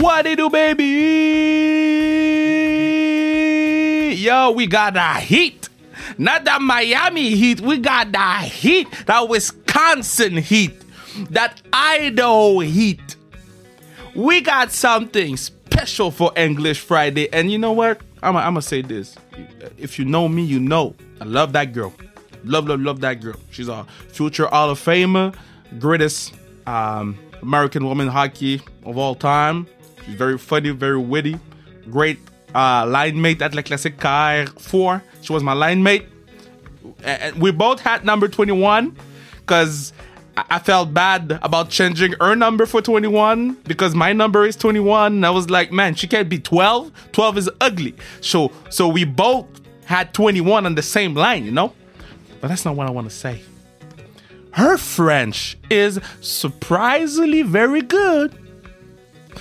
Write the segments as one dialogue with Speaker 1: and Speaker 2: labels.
Speaker 1: What it do, baby? Yo, we got the heat. Not the Miami heat. We got the heat. That Wisconsin heat. That Idaho heat. We got something special for English Friday. And you know what? I'm going to say this. If you know me, you know. I love that girl. Love, love, love that girl. She's a future Hall of Famer, greatest um, American woman hockey of all time. Very funny, very witty, great uh, line mate at Le Classique Car 4. She was my line mate. And we both had number 21 because I felt bad about changing her number for 21 because my number is 21. And I was like, man, she can't be 12. 12 is ugly. So so we both had 21 on the same line, you know? But that's not what I want to say. Her French is surprisingly very good.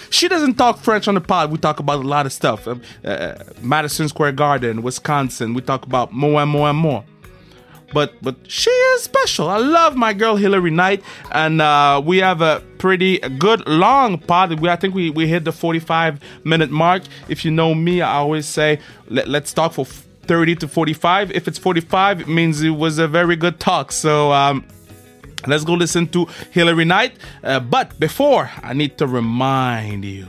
Speaker 1: She doesn't talk French on the pod. We talk about a lot of stuff. Uh, uh, Madison Square Garden, Wisconsin. We talk about more and more and more. But but she is special. I love my girl Hilary Knight, and uh, we have a pretty good long pod. We I think we, we hit the 45 minute mark. If you know me, I always say let, let's talk for 30 to 45. If it's 45, it means it was a very good talk. So um, let's go listen to Hilary Knight. Uh, but before, I need to remind you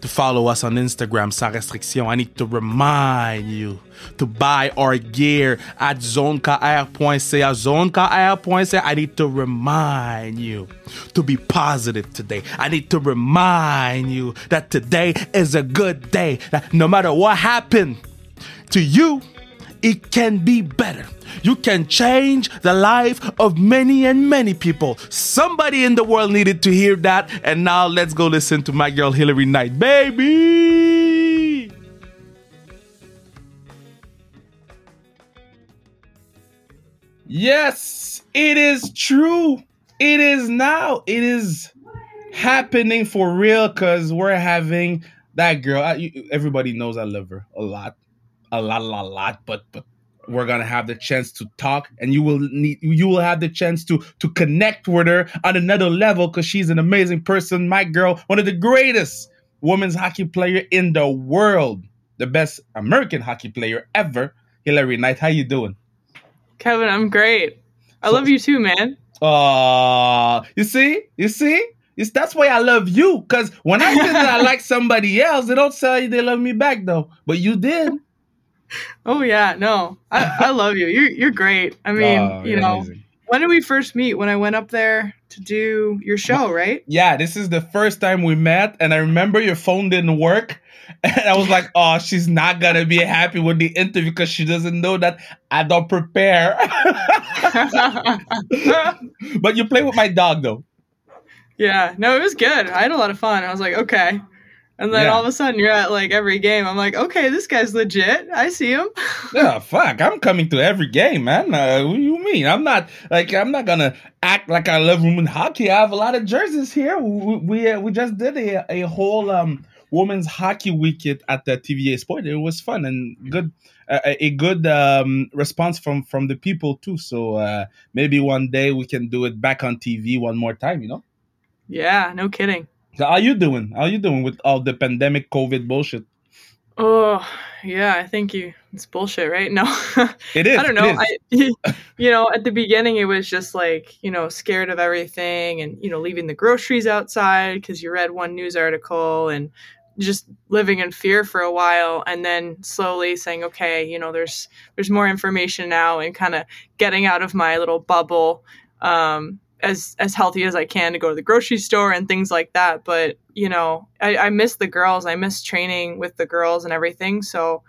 Speaker 1: to follow us on Instagram, sans restriction. I need to remind you to buy our gear at zonekr.ca. Zonekr.ca. I need to remind you to be positive today. I need to remind you that today is a good day. That no matter what happened, to you, it can be better. You can change the life of many and many people. Somebody in the world needed to hear that. And now let's go listen to my girl Hilary Knight. Baby! Yes, it is true. It is now. It is happening for real because we're having that girl. everybody knows I love her a lot a lot, a lot, a lot, but but we're gonna have the chance to talk, and you will need you will have the chance to to connect with her on another level because she's an amazing person, my girl, one of the greatest women's hockey player in the world, the best American hockey player ever, hilary Knight. How you doing,
Speaker 2: Kevin? I'm great. I so, love you too, man.
Speaker 1: Uh you see, you see. It's, that's why I love you, because when I say that I like somebody else, they don't tell you they love me back though. But you did.
Speaker 2: Oh yeah, no, I, I love you. You're you're great. I mean, oh, you know, amazing. when did we first meet? When I went up there to do your show, right?
Speaker 1: Yeah, this is the first time we met, and I remember your phone didn't work, and I was like, "Oh, she's not gonna be happy with the interview because she doesn't know that I don't prepare." but you play with my dog though.
Speaker 2: Yeah, no, it was good. I had a lot of fun. I was like, okay, and then yeah. all of a sudden you're at like every game. I'm like, okay, this guy's legit. I see him.
Speaker 1: yeah, fuck. I'm coming to every game, man. Uh, what do you mean? I'm not like I'm not gonna act like I love women hockey. I have a lot of jerseys here. We we, uh, we just did a a whole um women's hockey weekend at the TVA Sport. It was fun and good. Uh, a good um, response from from the people too. So uh, maybe one day we can do it back on TV one more time. You know?
Speaker 2: Yeah, no kidding.
Speaker 1: So how you doing? How you doing with all the pandemic COVID bullshit?
Speaker 2: Oh yeah, I think you it's bullshit, right? No,
Speaker 1: it is.
Speaker 2: I don't know. I, you know, at the beginning, it was just like you know scared of everything, and you know leaving the groceries outside because you read one news article and just living in fear for a while and then slowly saying okay you know there's there's more information now and kind of getting out of my little bubble um, as as healthy as I can to go to the grocery store and things like that. But you know, I, I miss the girls. I miss training with the girls and everything. So,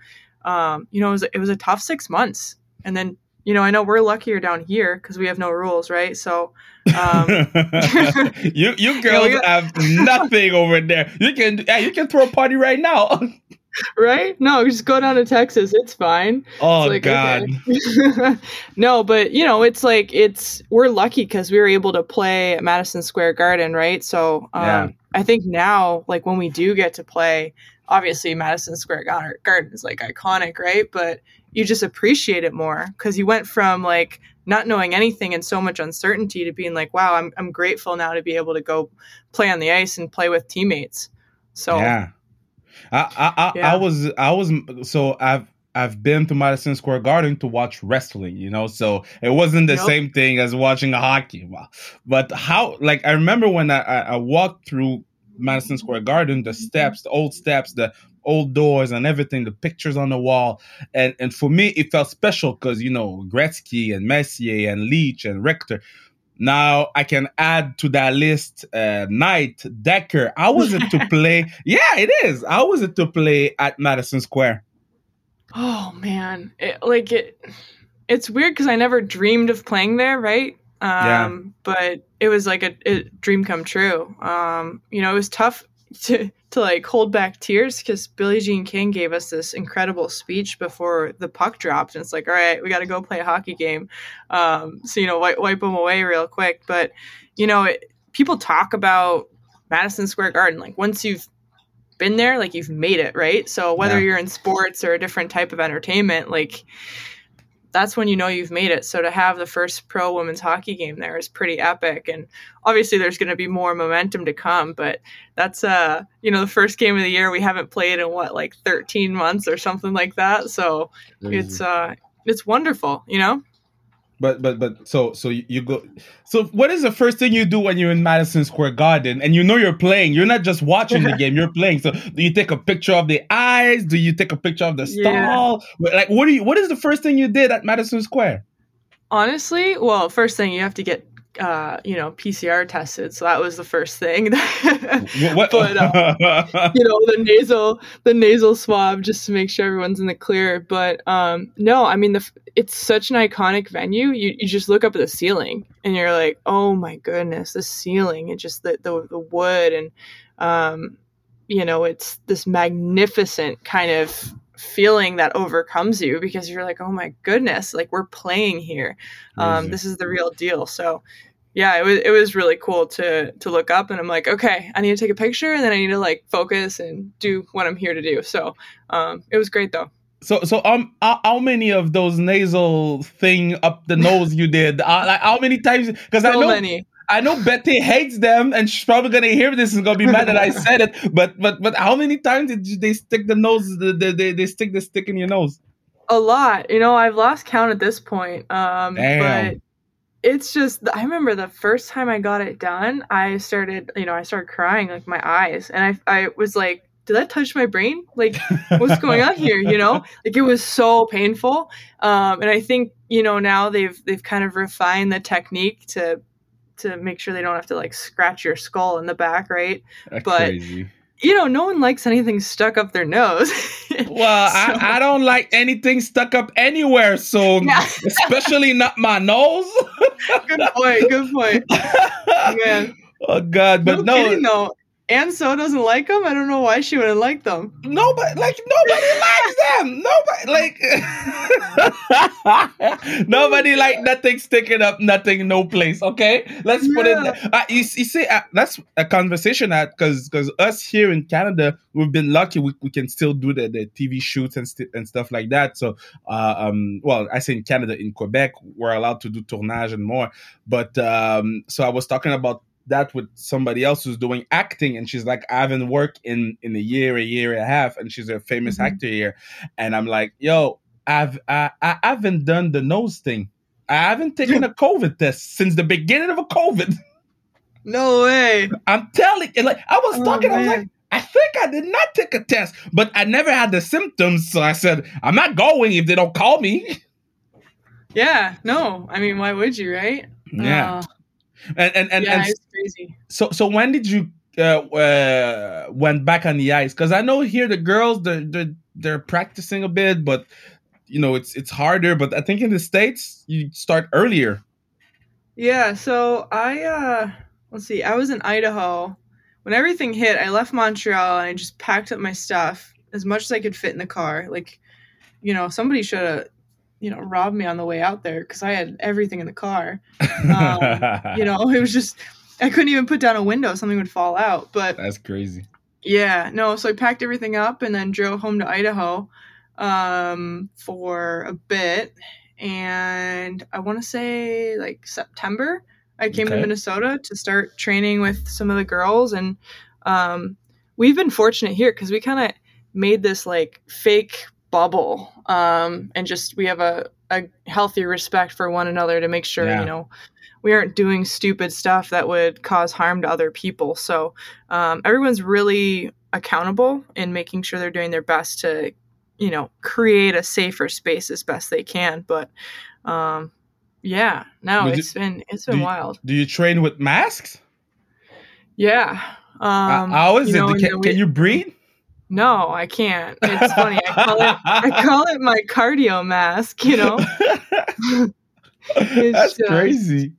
Speaker 2: um, you know, it was it was a tough six months. And then you know, I know we're luckier down here because we have no rules, right? So, um,
Speaker 1: you you girls have nothing over there. You can yeah, you can throw a party right now.
Speaker 2: right? No, just go down to Texas. It's fine.
Speaker 1: Oh
Speaker 2: it's
Speaker 1: like, God.
Speaker 2: Okay. no, but you know, it's like it's we're lucky because we were able to play at Madison Square Garden, right? So um, yeah. I think now, like when we do get to play, obviously Madison Square Garden is like iconic, right? But you just appreciate it more because you went from like not knowing anything and so much uncertainty to being like, wow, I'm I'm grateful now to be able to go play on the ice and play with teammates. So
Speaker 1: yeah, I I, I,
Speaker 2: Yeah.
Speaker 1: I was I was so I've I've been to Madison Square Garden to watch wrestling, you know, so it wasn't the
Speaker 2: Yep.
Speaker 1: same thing as watching a hockey. But how like I remember when I, I, I walked through Madison Square Garden, the steps, the old steps, the old doors and everything, the pictures on the wall. And and for me it felt special because you know, Gretzky and Messier and Leetch and Richter. Now I can add to that list uh, Knight, Decker. How was it to play? Yeah, it is. How was it to play at Madison Square?
Speaker 2: Oh man, it, like it. It's weird because I never dreamed of playing there, right? Um,
Speaker 1: Yeah.
Speaker 2: But it was like a, a dream come true. Um, you know, it was tough to to like hold back tears because Billie Jean King gave us this incredible speech before the puck dropped, and it's like, all right, we got to go play a hockey game. Um, so you know, wipe wipe them away real quick. But you know, it, people talk about Madison Square Garden like once you've been there, like you've made it, right? So whether
Speaker 1: Yeah.
Speaker 2: you're in sports or a different type of entertainment, like that's when you know you've made it. So to have the first pro women's hockey game there is pretty epic. And obviously there's going to be more momentum to come, but that's uh, you know, the first game of the year we haven't played in what like 13 months or something like that. So it's uh it's wonderful, you know?
Speaker 1: But but but so so you, go. So what is the first thing you do when you're in Madison Square Garden and you know you're playing? You're not just watching the game. You're playing. So do you take a picture of the eyes? Do you take a picture of the
Speaker 2: Yeah.
Speaker 1: stall? Like what do you? What is the first thing you did at Madison Square?
Speaker 2: Honestly, well, first thing you have to get uh, you know, PCR tested. So that was the first thing. But, you know the nasal the nasal swab just to make sure everyone's in the clear but um no i mean the it's such an iconic venue you, you just look up at the ceiling and you're like oh my goodness the ceiling and just the the, the wood and um you know it's this magnificent kind of feeling that overcomes you because you're like oh my goodness like we're playing here um this is the real deal so yeah it was it was really cool to to look up and i'm like okay i need to take a picture and then i need to like focus and do what i'm here to do so um it was great though
Speaker 1: So so um how, how many of those nasal thing up the nose you did? Uh, like how many times? Because I know
Speaker 2: many
Speaker 1: I know Betty hates them, and she's probably gonna hear this and gonna be mad that I said it. But but but how many times did they stick the nose? The, the, they they stick the stick in your nose?
Speaker 2: a lot you know i've lost count at this point um
Speaker 1: Damn.
Speaker 2: but it's just i remember the first time i got it done i started you know i started crying like my eyes and i i was like did that touch my brain? Like what's going on here? You know? Like it was so painful um and i think you know now they've they've kind of refined the technique to to make sure they don't have to like scratch your skull in the back right?
Speaker 1: That's
Speaker 2: But-
Speaker 1: crazy.
Speaker 2: You know no one likes anything stuck up their nose
Speaker 1: Well,
Speaker 2: So-
Speaker 1: I, I don't like anything stuck up anywhere, so
Speaker 2: Yeah.
Speaker 1: especially not my nose.
Speaker 2: good point good point man
Speaker 1: oh God, but
Speaker 2: no,
Speaker 1: no,
Speaker 2: kidding though Anne So doesn't like them. I don't know why she wouldn't like them.
Speaker 1: nobody like nobody likes them. Nobody like nobody like nothing sticking up, nothing, no place. Okay, let's put it.
Speaker 2: Yeah.
Speaker 1: Uh, you, you see, uh, that's a conversation that because because us here in Canada, we've been lucky. We, we can still do the, the TV shoots and st- and stuff like that. So, uh, um, well, I say in Canada, in Quebec, we're allowed to do tournage and more. But um, so I was talking about that with somebody else who's doing acting and she's like i haven't worked in in a year a year and a half and she's a famous
Speaker 2: Mhm.
Speaker 1: actor here and i'm like yo i've I, I haven't done the nose thing i haven't taken a covid test since the beginning of a covid
Speaker 2: No way.
Speaker 1: i'm telling you like i was
Speaker 2: Oh,
Speaker 1: talking i was like I think I did not take a test, but I never had the symptoms. So I said, I'm not going if they don't call me.
Speaker 2: Yeah. No. I mean, why would you, right?
Speaker 1: Yeah.
Speaker 2: Uh,
Speaker 1: And and and,
Speaker 2: yeah,
Speaker 1: and
Speaker 2: crazy.
Speaker 1: So so when did you uh, uh went back on the ice? Because I know here the girls they're, they're they're practicing a bit, but you know it's it's harder. But I think in the states you start earlier.
Speaker 2: Yeah. So I, uh, let's see. I was in Idaho when everything hit. I left Montreal and I just packed up my stuff as much as I could fit in the car. Like, you know, somebody should have, you know, robbed me on the way out there because I had everything in the car. Um, you know, it was just I couldn't even put down a window; something would fall out. But
Speaker 1: that's crazy.
Speaker 2: Yeah, no. So I packed everything up and then drove home to Idaho um, for a bit, and I want to say like September. I came
Speaker 1: Okay.
Speaker 2: to Minnesota to start training with some of the girls, and um, we've been fortunate here because we kind of made this like fake bubble um, and just we have a, a healthy respect for one another to make sure
Speaker 1: Yeah.
Speaker 2: you know we aren't doing stupid stuff that would cause harm to other people so um, everyone's really accountable in making sure they're doing their best to you know create a safer space as best they can but um, yeah no
Speaker 1: But do-
Speaker 2: it's been it's
Speaker 1: do
Speaker 2: been
Speaker 1: you-
Speaker 2: wild
Speaker 1: Do you train with masks?
Speaker 2: yeah um,
Speaker 1: How is
Speaker 2: you
Speaker 1: it?
Speaker 2: know,
Speaker 1: can,
Speaker 2: we-
Speaker 1: can you breathe?
Speaker 2: no i can't it's funny i call it I call it my cardio mask, you know?
Speaker 1: That's
Speaker 2: just-
Speaker 1: crazy.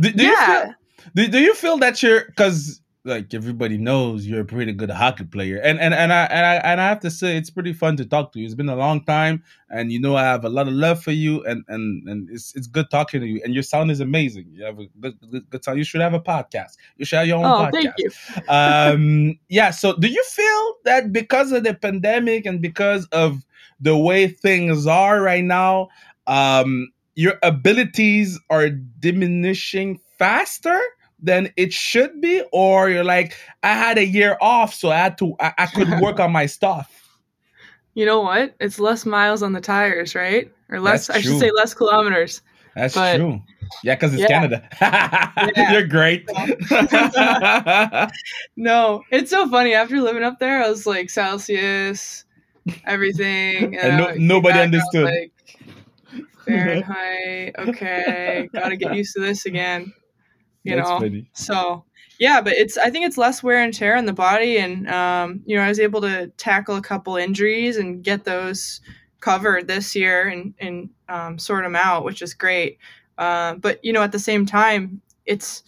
Speaker 1: Do, do you feel,
Speaker 2: yeah.
Speaker 1: do, do you feel that you're because like everybody knows you're a pretty good hockey player and and and I and I and I have to say it's pretty fun to talk to you. It's been a long time and you know I have a lot of love for you and and and it's it's good talking to you and your sound is amazing. You have a good good, good sound. You should have a podcast. You should have your own
Speaker 2: Oh,
Speaker 1: podcast.
Speaker 2: thank you.
Speaker 1: um yeah so do you feel that because of the pandemic and because of the way things are right now um your abilities are diminishing faster than it should be or you're like i had a year off so i had to i, I could work on my stuff
Speaker 2: You know what? It's less miles on the tires, right? Or less i should say less kilometers.
Speaker 1: that's
Speaker 2: But-
Speaker 1: true yeah because it's
Speaker 2: Yeah.
Speaker 1: canada
Speaker 2: Yeah.
Speaker 1: you're great
Speaker 2: No, it's so funny. After living up there, I was like Celsius, everything.
Speaker 1: And no-
Speaker 2: uh, I nobody
Speaker 1: understood.
Speaker 2: like, Fahrenheit. Okay, got to get used to this again. You
Speaker 1: That's
Speaker 2: know,
Speaker 1: funny.
Speaker 2: so yeah but it's i think it's less wear and tear on the body and um, you know i was able to tackle a couple injuries and get those covered this year and and um, sort them out which is great um, but you know at the same time it's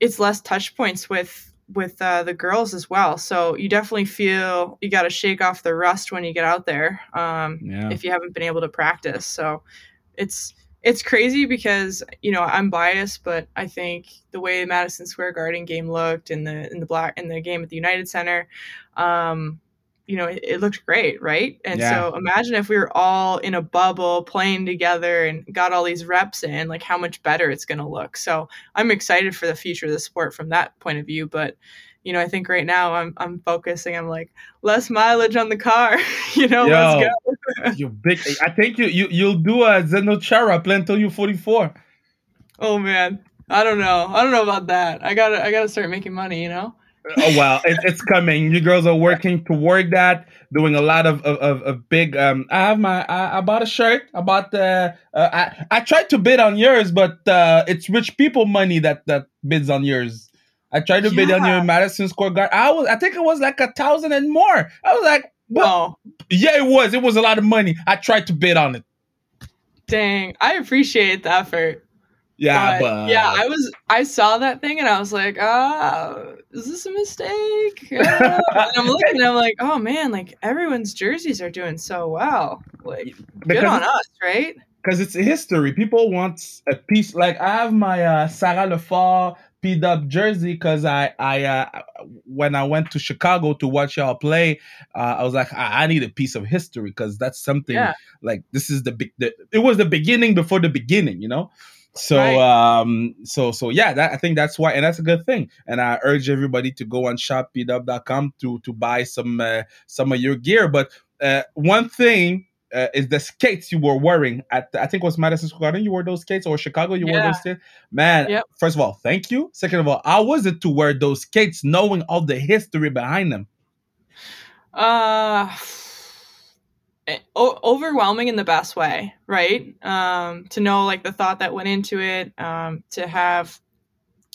Speaker 2: it's less touch points with with uh, the girls as well so you definitely feel you got to shake off the rust when you get out there um,
Speaker 1: yeah
Speaker 2: if you haven't been able to practice. So it's it's crazy because you know I'm biased, but I think the way Madison Square Garden game looked in the in the black in the game at the United Center, um, you know, it, it looked great, right? And
Speaker 1: Yeah.
Speaker 2: so imagine if we were all in a bubble playing together and got all these reps in, like how much better it's going to look. So I'm excited for the future of the sport from that point of view, but. You know, I think right now I'm I'm focusing. I'm like less mileage on the car. you know, let's go.
Speaker 1: you're big i think you, you you'll do a Zdeno Chara plan until you're 44
Speaker 2: Oh man, I don't know. I don't know about that. I gotta I gotta start making money. You know.
Speaker 1: oh well it, it's coming you girls are working toward that doing a lot of of, of, of big um i have my I, I bought a shirt i bought the uh, i i tried to bid on yours but uh it's rich people money that that bids on yours i tried to bid on
Speaker 2: Yeah.
Speaker 1: your madison square garden i was i think it was like a thousand and more i was like well
Speaker 2: Oh,
Speaker 1: yeah it was it was a lot of money i tried to bid on it
Speaker 2: dang! I appreciate the effort.
Speaker 1: yeah
Speaker 2: but,
Speaker 1: but,
Speaker 2: yeah, I was I saw that thing and I was like, oh, is this a mistake? and I'm looking, and I'm like, oh man, like everyone's jerseys are doing so well. Like, good on us, right?
Speaker 1: because it's history. People want a piece. Like I have my uh, Sarah Lefort P Dub jersey because I I uh, when I went to Chicago to watch y'all play, uh, I was like I, I need a piece of history because that's something
Speaker 2: Yeah.
Speaker 1: like this is the big. The, it was the beginning before the beginning, you know. So
Speaker 2: Right.
Speaker 1: um so so yeah that I think that's why and that's a good thing and I urge everybody to go on shoppdub.com to to buy some uh, some of your gear but uh, one thing uh, is the skates you were wearing at I think it was Madison Square Garden. You wore those skates or Chicago? You wore those skates, man.
Speaker 2: Yep.
Speaker 1: First of all, thank you. Second of all, how was it to wear those skates, knowing all the history behind them?
Speaker 2: Uh, o- overwhelming in the best way, right? Um, to know like the thought that went into it, um, to have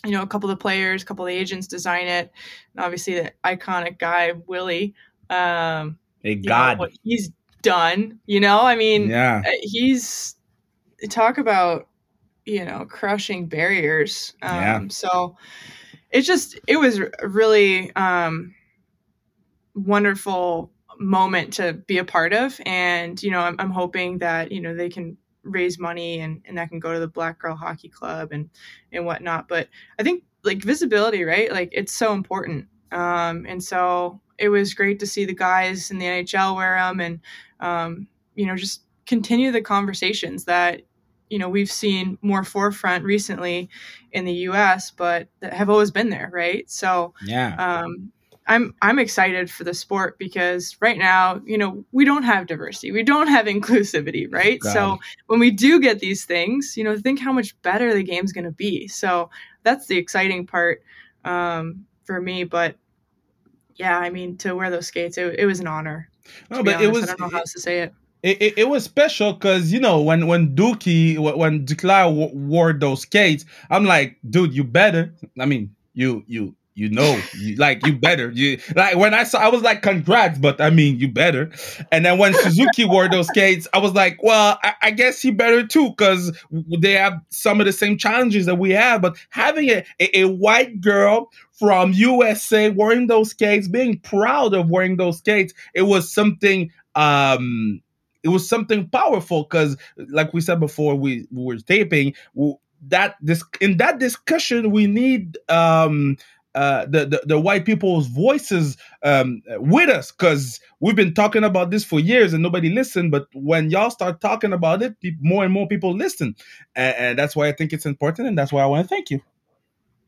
Speaker 2: you know a couple of the players, a couple of the agents design it, and obviously the iconic guy Willie. Um, know,
Speaker 1: God,
Speaker 2: what he's done. You know, I mean,
Speaker 1: yeah,
Speaker 2: uh, he's talk about you know crushing barriers. Um
Speaker 1: Yeah.
Speaker 2: so it just it was a really um wonderful moment to be a part of. And you know i'm, I'm hoping that you know they can raise money and, and that can go to the black girl hockey club and and whatnot. But i think like visibility right? Like it's so important. Um and so it was great to see the guys in the nhl wear them and um you know just continue the conversations that you know we've seen more forefront recently in the us but that have always been there right so
Speaker 1: yeah.
Speaker 2: um I'm I'm excited for the sport because right now, you know, we don't have diversity. We don't have inclusivity, right?
Speaker 1: Got
Speaker 2: so when we do get these things, you know, think how much better the game's going to be. So that's the exciting part um, for me. But yeah, I mean, to wear those skates, it, it was an honor.
Speaker 1: No, but it was
Speaker 2: I don't know how else to say it.
Speaker 1: it, it, it was special because you know when when Dookie when Duclair w- wore those skates, I'm like, dude, you better. I mean, you you you know, you, like you better. You like when I saw, I was like, congrats, but I mean, you better. And then when Suzuki wore those skates, I was like, well, I, I guess he better too because they have some of the same challenges that we have. But having a, a, a white girl from USA wearing those skates, being proud of wearing those skates, it was something um it was something powerful because like we said before we, we were taping w- that this in that discussion we need um uh the, the the white people's voices um with us because we've been talking about this for years and nobody listened but when y'all start talking about it peop more and more people listen and, and that's why i think it's important and that's why i want to thank you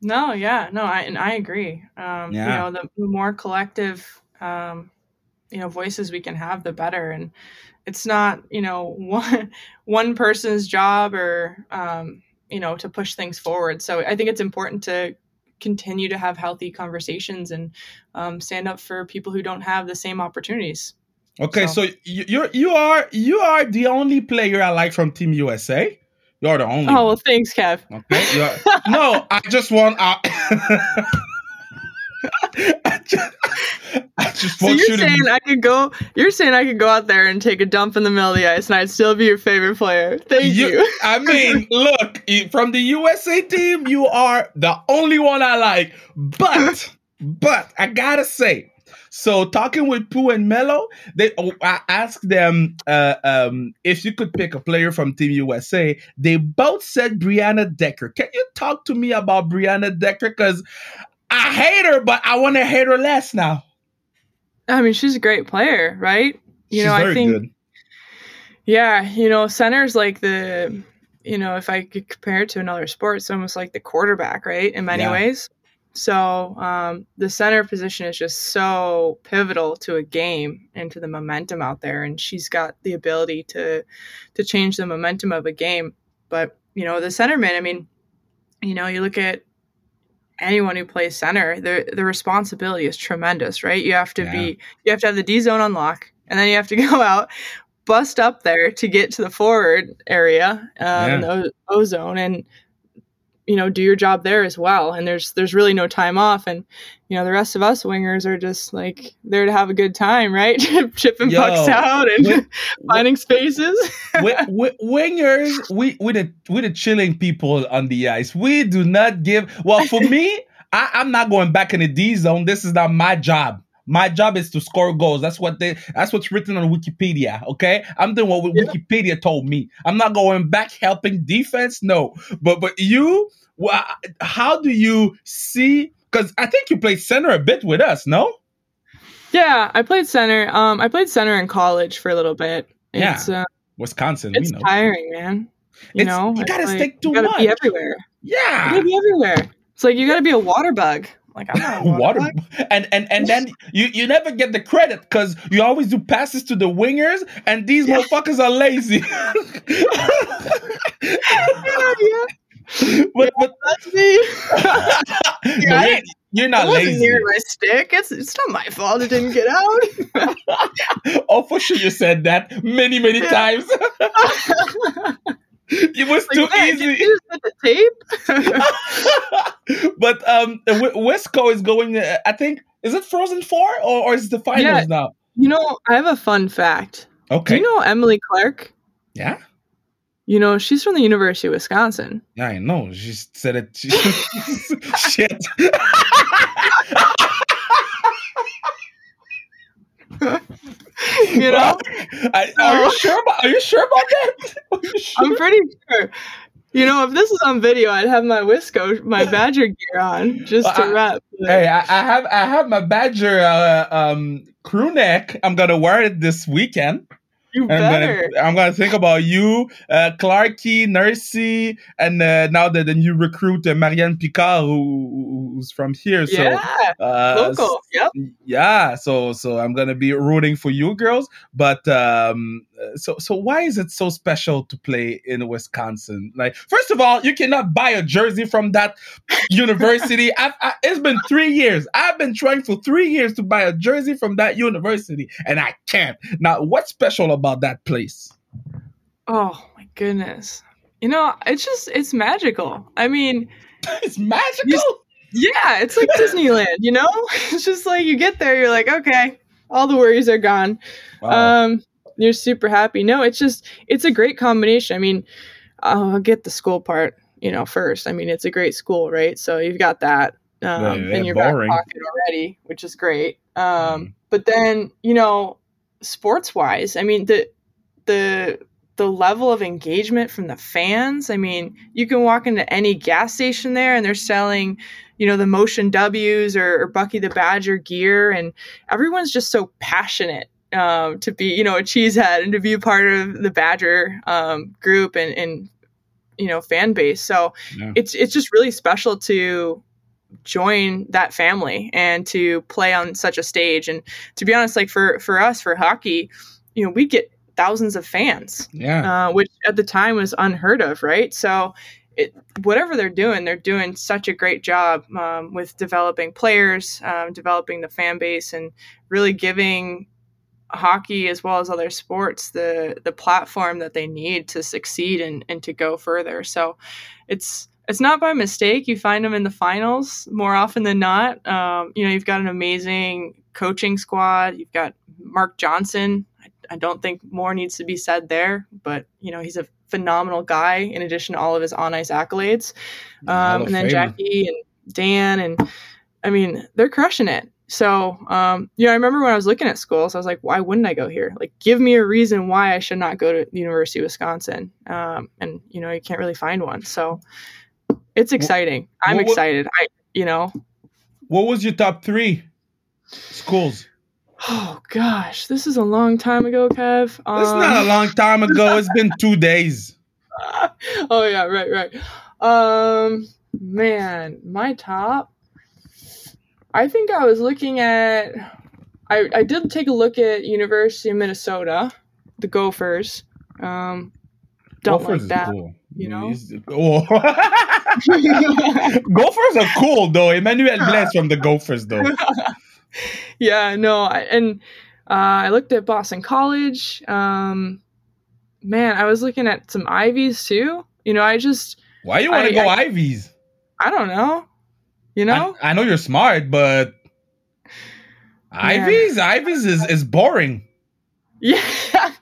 Speaker 2: No, yeah, no, I and I agree. Um,
Speaker 1: Yeah.
Speaker 2: You know, the more collective, um, you know, voices we can have, the better. And it's not, you know, one one person's job or, um, you know, to push things forward. So I think it's important to continue to have healthy conversations and um, stand up for people who don't have the same opportunities.
Speaker 1: okay so,
Speaker 2: So-
Speaker 1: you, you're you are you are the only player i like from team usa you're the only
Speaker 2: Oh well, thanks, Kev.
Speaker 1: Okay. Yeah. no, I just want. I I just
Speaker 2: So you're
Speaker 1: you
Speaker 2: saying. I could go? You're saying I could go out there and take a dump in the middle of the ice, and I'd still be your favorite player. Thank you.
Speaker 1: I mean, look, from the USA team, you are the only one I like. But, but I gotta say, so talking with Pooh and Mello, they oh, I asked them uh, um, if you could pick a player from Team USA. They both said Brianna Decker. Can you talk to me about Brianna Decker? Because I hate her, but I want to hate her less now.
Speaker 2: I mean, she's a great player, right? You
Speaker 1: She's
Speaker 2: know, I think,
Speaker 1: good.
Speaker 2: yeah, you know, center's like the, you know, if I could compare it to another sport, it's almost like the quarterback, right? In many
Speaker 1: Yeah.
Speaker 2: ways. So um, the center position is just so pivotal to a game and to the momentum out there, and she's got the ability to to change the momentum of a game. But you know, the centerman, I mean, you know, you look at anyone who plays center, the the responsibility is tremendous, right? You have to
Speaker 1: Yeah.
Speaker 2: be you have to have the D zone on lock, and then you have to go out, bust up there to get to the forward area, um, the O, o zone, and you know do your job there as well. And there's there's really no time off, and you know the rest of us wingers are just like there to have a good time, right? Chipping
Speaker 1: Yo,
Speaker 2: pucks out and finding spaces.
Speaker 1: we, we, wingers, we we the we the chilling people on the ice. We do not give. Well, for me, I, I'm not going back in the D zone. This is not my job. My job is to score goals. That's what they. That's what's written on Wikipedia. Okay, I'm doing what
Speaker 2: Yeah.
Speaker 1: Wikipedia told me. I'm not going back helping defense. No, but but you, how do you see? Because I think you played center a bit with us. No.
Speaker 2: yeah, I played center. Um, I played center in college for a little bit.
Speaker 1: Yeah.
Speaker 2: It's uh,
Speaker 1: Wisconsin,
Speaker 2: it's tiring, man. You
Speaker 1: It's-
Speaker 2: know,
Speaker 1: you gotta
Speaker 2: like,
Speaker 1: stick to
Speaker 2: you gotta be
Speaker 1: one.
Speaker 2: everywhere. You
Speaker 1: Yeah.
Speaker 2: gotta be everywhere. It's like you gotta be a water bug. Like I'm not water,
Speaker 1: water and and and then you you never get the credit because you always do passes to the wingers and these
Speaker 2: Yeah.
Speaker 1: motherfuckers are lazy but, but
Speaker 2: that's me. Yeah,
Speaker 1: you're, you're
Speaker 2: It
Speaker 1: not lazy
Speaker 2: near my stick. It's it's not my fault. It didn't get out.
Speaker 1: oh for sure you said that many many
Speaker 2: Yeah.
Speaker 1: times it was too
Speaker 2: like, man,
Speaker 1: easy
Speaker 2: did you the tape?
Speaker 1: but um Wisco is going uh, I think is it Frozen Four or, or is it the finals
Speaker 2: Yeah.
Speaker 1: now
Speaker 2: you know, I have a fun fact.
Speaker 1: okay
Speaker 2: Do you know Emily Clark?
Speaker 1: yeah
Speaker 2: You know, she's from the University of Wisconsin.
Speaker 1: Yeah, I know. She said it. She, shit.
Speaker 2: You know,
Speaker 1: I, are you sure about? Are you sure about that? Are you sure?
Speaker 2: I'm pretty sure. You know, if this was on video, I'd have my Wisco, my Badger gear on just to
Speaker 1: Well, I-
Speaker 2: rep.
Speaker 1: Hey, I, I have I have my Badger uh, um, crew neck. I'm gonna wear it this weekend.
Speaker 2: you
Speaker 1: And I'm
Speaker 2: better.
Speaker 1: gonna I'm gonna think about you, uh, Clarky, Nursey, and uh, now the, the new recruit uh, Marianne Picard, who, who who's from here.
Speaker 2: Yeah,
Speaker 1: so uh,
Speaker 2: local. Yep.
Speaker 1: Yeah. So so I'm gonna be rooting for you girls. But um, so so why is it so special to play in Wisconsin? Like, first of all, you cannot buy a jersey from that university. I've, I, it's been three years. I've been trying for three years to buy a jersey from that university, and I can't. Now, what's special about that place?
Speaker 2: Oh my goodness. You know, it's just it's magical. I mean,
Speaker 1: it's magical.
Speaker 2: yeah, it's like Disneyland, you know? It's just like you get there, you're like, okay, all the worries are gone. Wow. Um, you're super happy. No, it's just it's a great combination. I mean, I'll get the school part, you know, first. I mean, it's a great school, right? So you've got that um, yeah, in your boring. back pocket already, which is great. Um, mm. But then, you know, sports wise, I mean, the the the level of engagement from the fans. I mean, you can walk into any gas station there and they're selling, you know, the Motion W's or, or Bucky the Badger gear, and everyone's just so passionate um, to be, you know, a cheesehead and to be part of the Badger um, group and, and, you know, fan base. So yeah. it's it's just really special to join that family and to play on such a stage. And to be honest, like for for us for hockey, you know, we get thousands of fans.
Speaker 1: Yeah.
Speaker 2: Uh, which at the time was unheard of, right? So, it, whatever they're doing, they're doing such a great job um, with developing players, um, developing the fan base, and really giving hockey as well as other sports the the platform that they need to succeed and, and to go further. So, it's it's not by mistake. You find them in the finals more often than not. Um, you know, you've got an amazing coaching squad. You've got Mark Johnson, I don't think more needs to be said there, but you know he's a phenomenal guy. In addition to all of his on ice accolades, um, and then Jackie and Dan, and I mean they're crushing it. So um, you know, I remember when I was looking at schools, I was like, why wouldn't I go here? Like, give me a reason why I should not go to the University of Wisconsin. Um, and you know, you can't really find one. So it's exciting. I'm what, excited. I you know.
Speaker 1: What was your top three schools?
Speaker 2: Oh gosh, this is a long time ago, Kev.
Speaker 1: Um, it's not a long time ago. It's been two days.
Speaker 2: oh yeah, right, right. Um, man, my top. I think I was looking at. I I did take a look at University of Minnesota, the Gophers. Um, don't Gophers like that. Cool. You know. Oh.
Speaker 1: Gophers are cool though. Emmanuel Blais from the Gophers though
Speaker 2: yeah, no, and uh, I looked at Boston College. Um, man, I was looking at some Ivies too. You know, I just
Speaker 1: why you want to go I, Ivies?
Speaker 2: I don't know. You know,
Speaker 1: I, I know you're smart, but man. Ivy's Ivies is is boring.
Speaker 2: Yeah.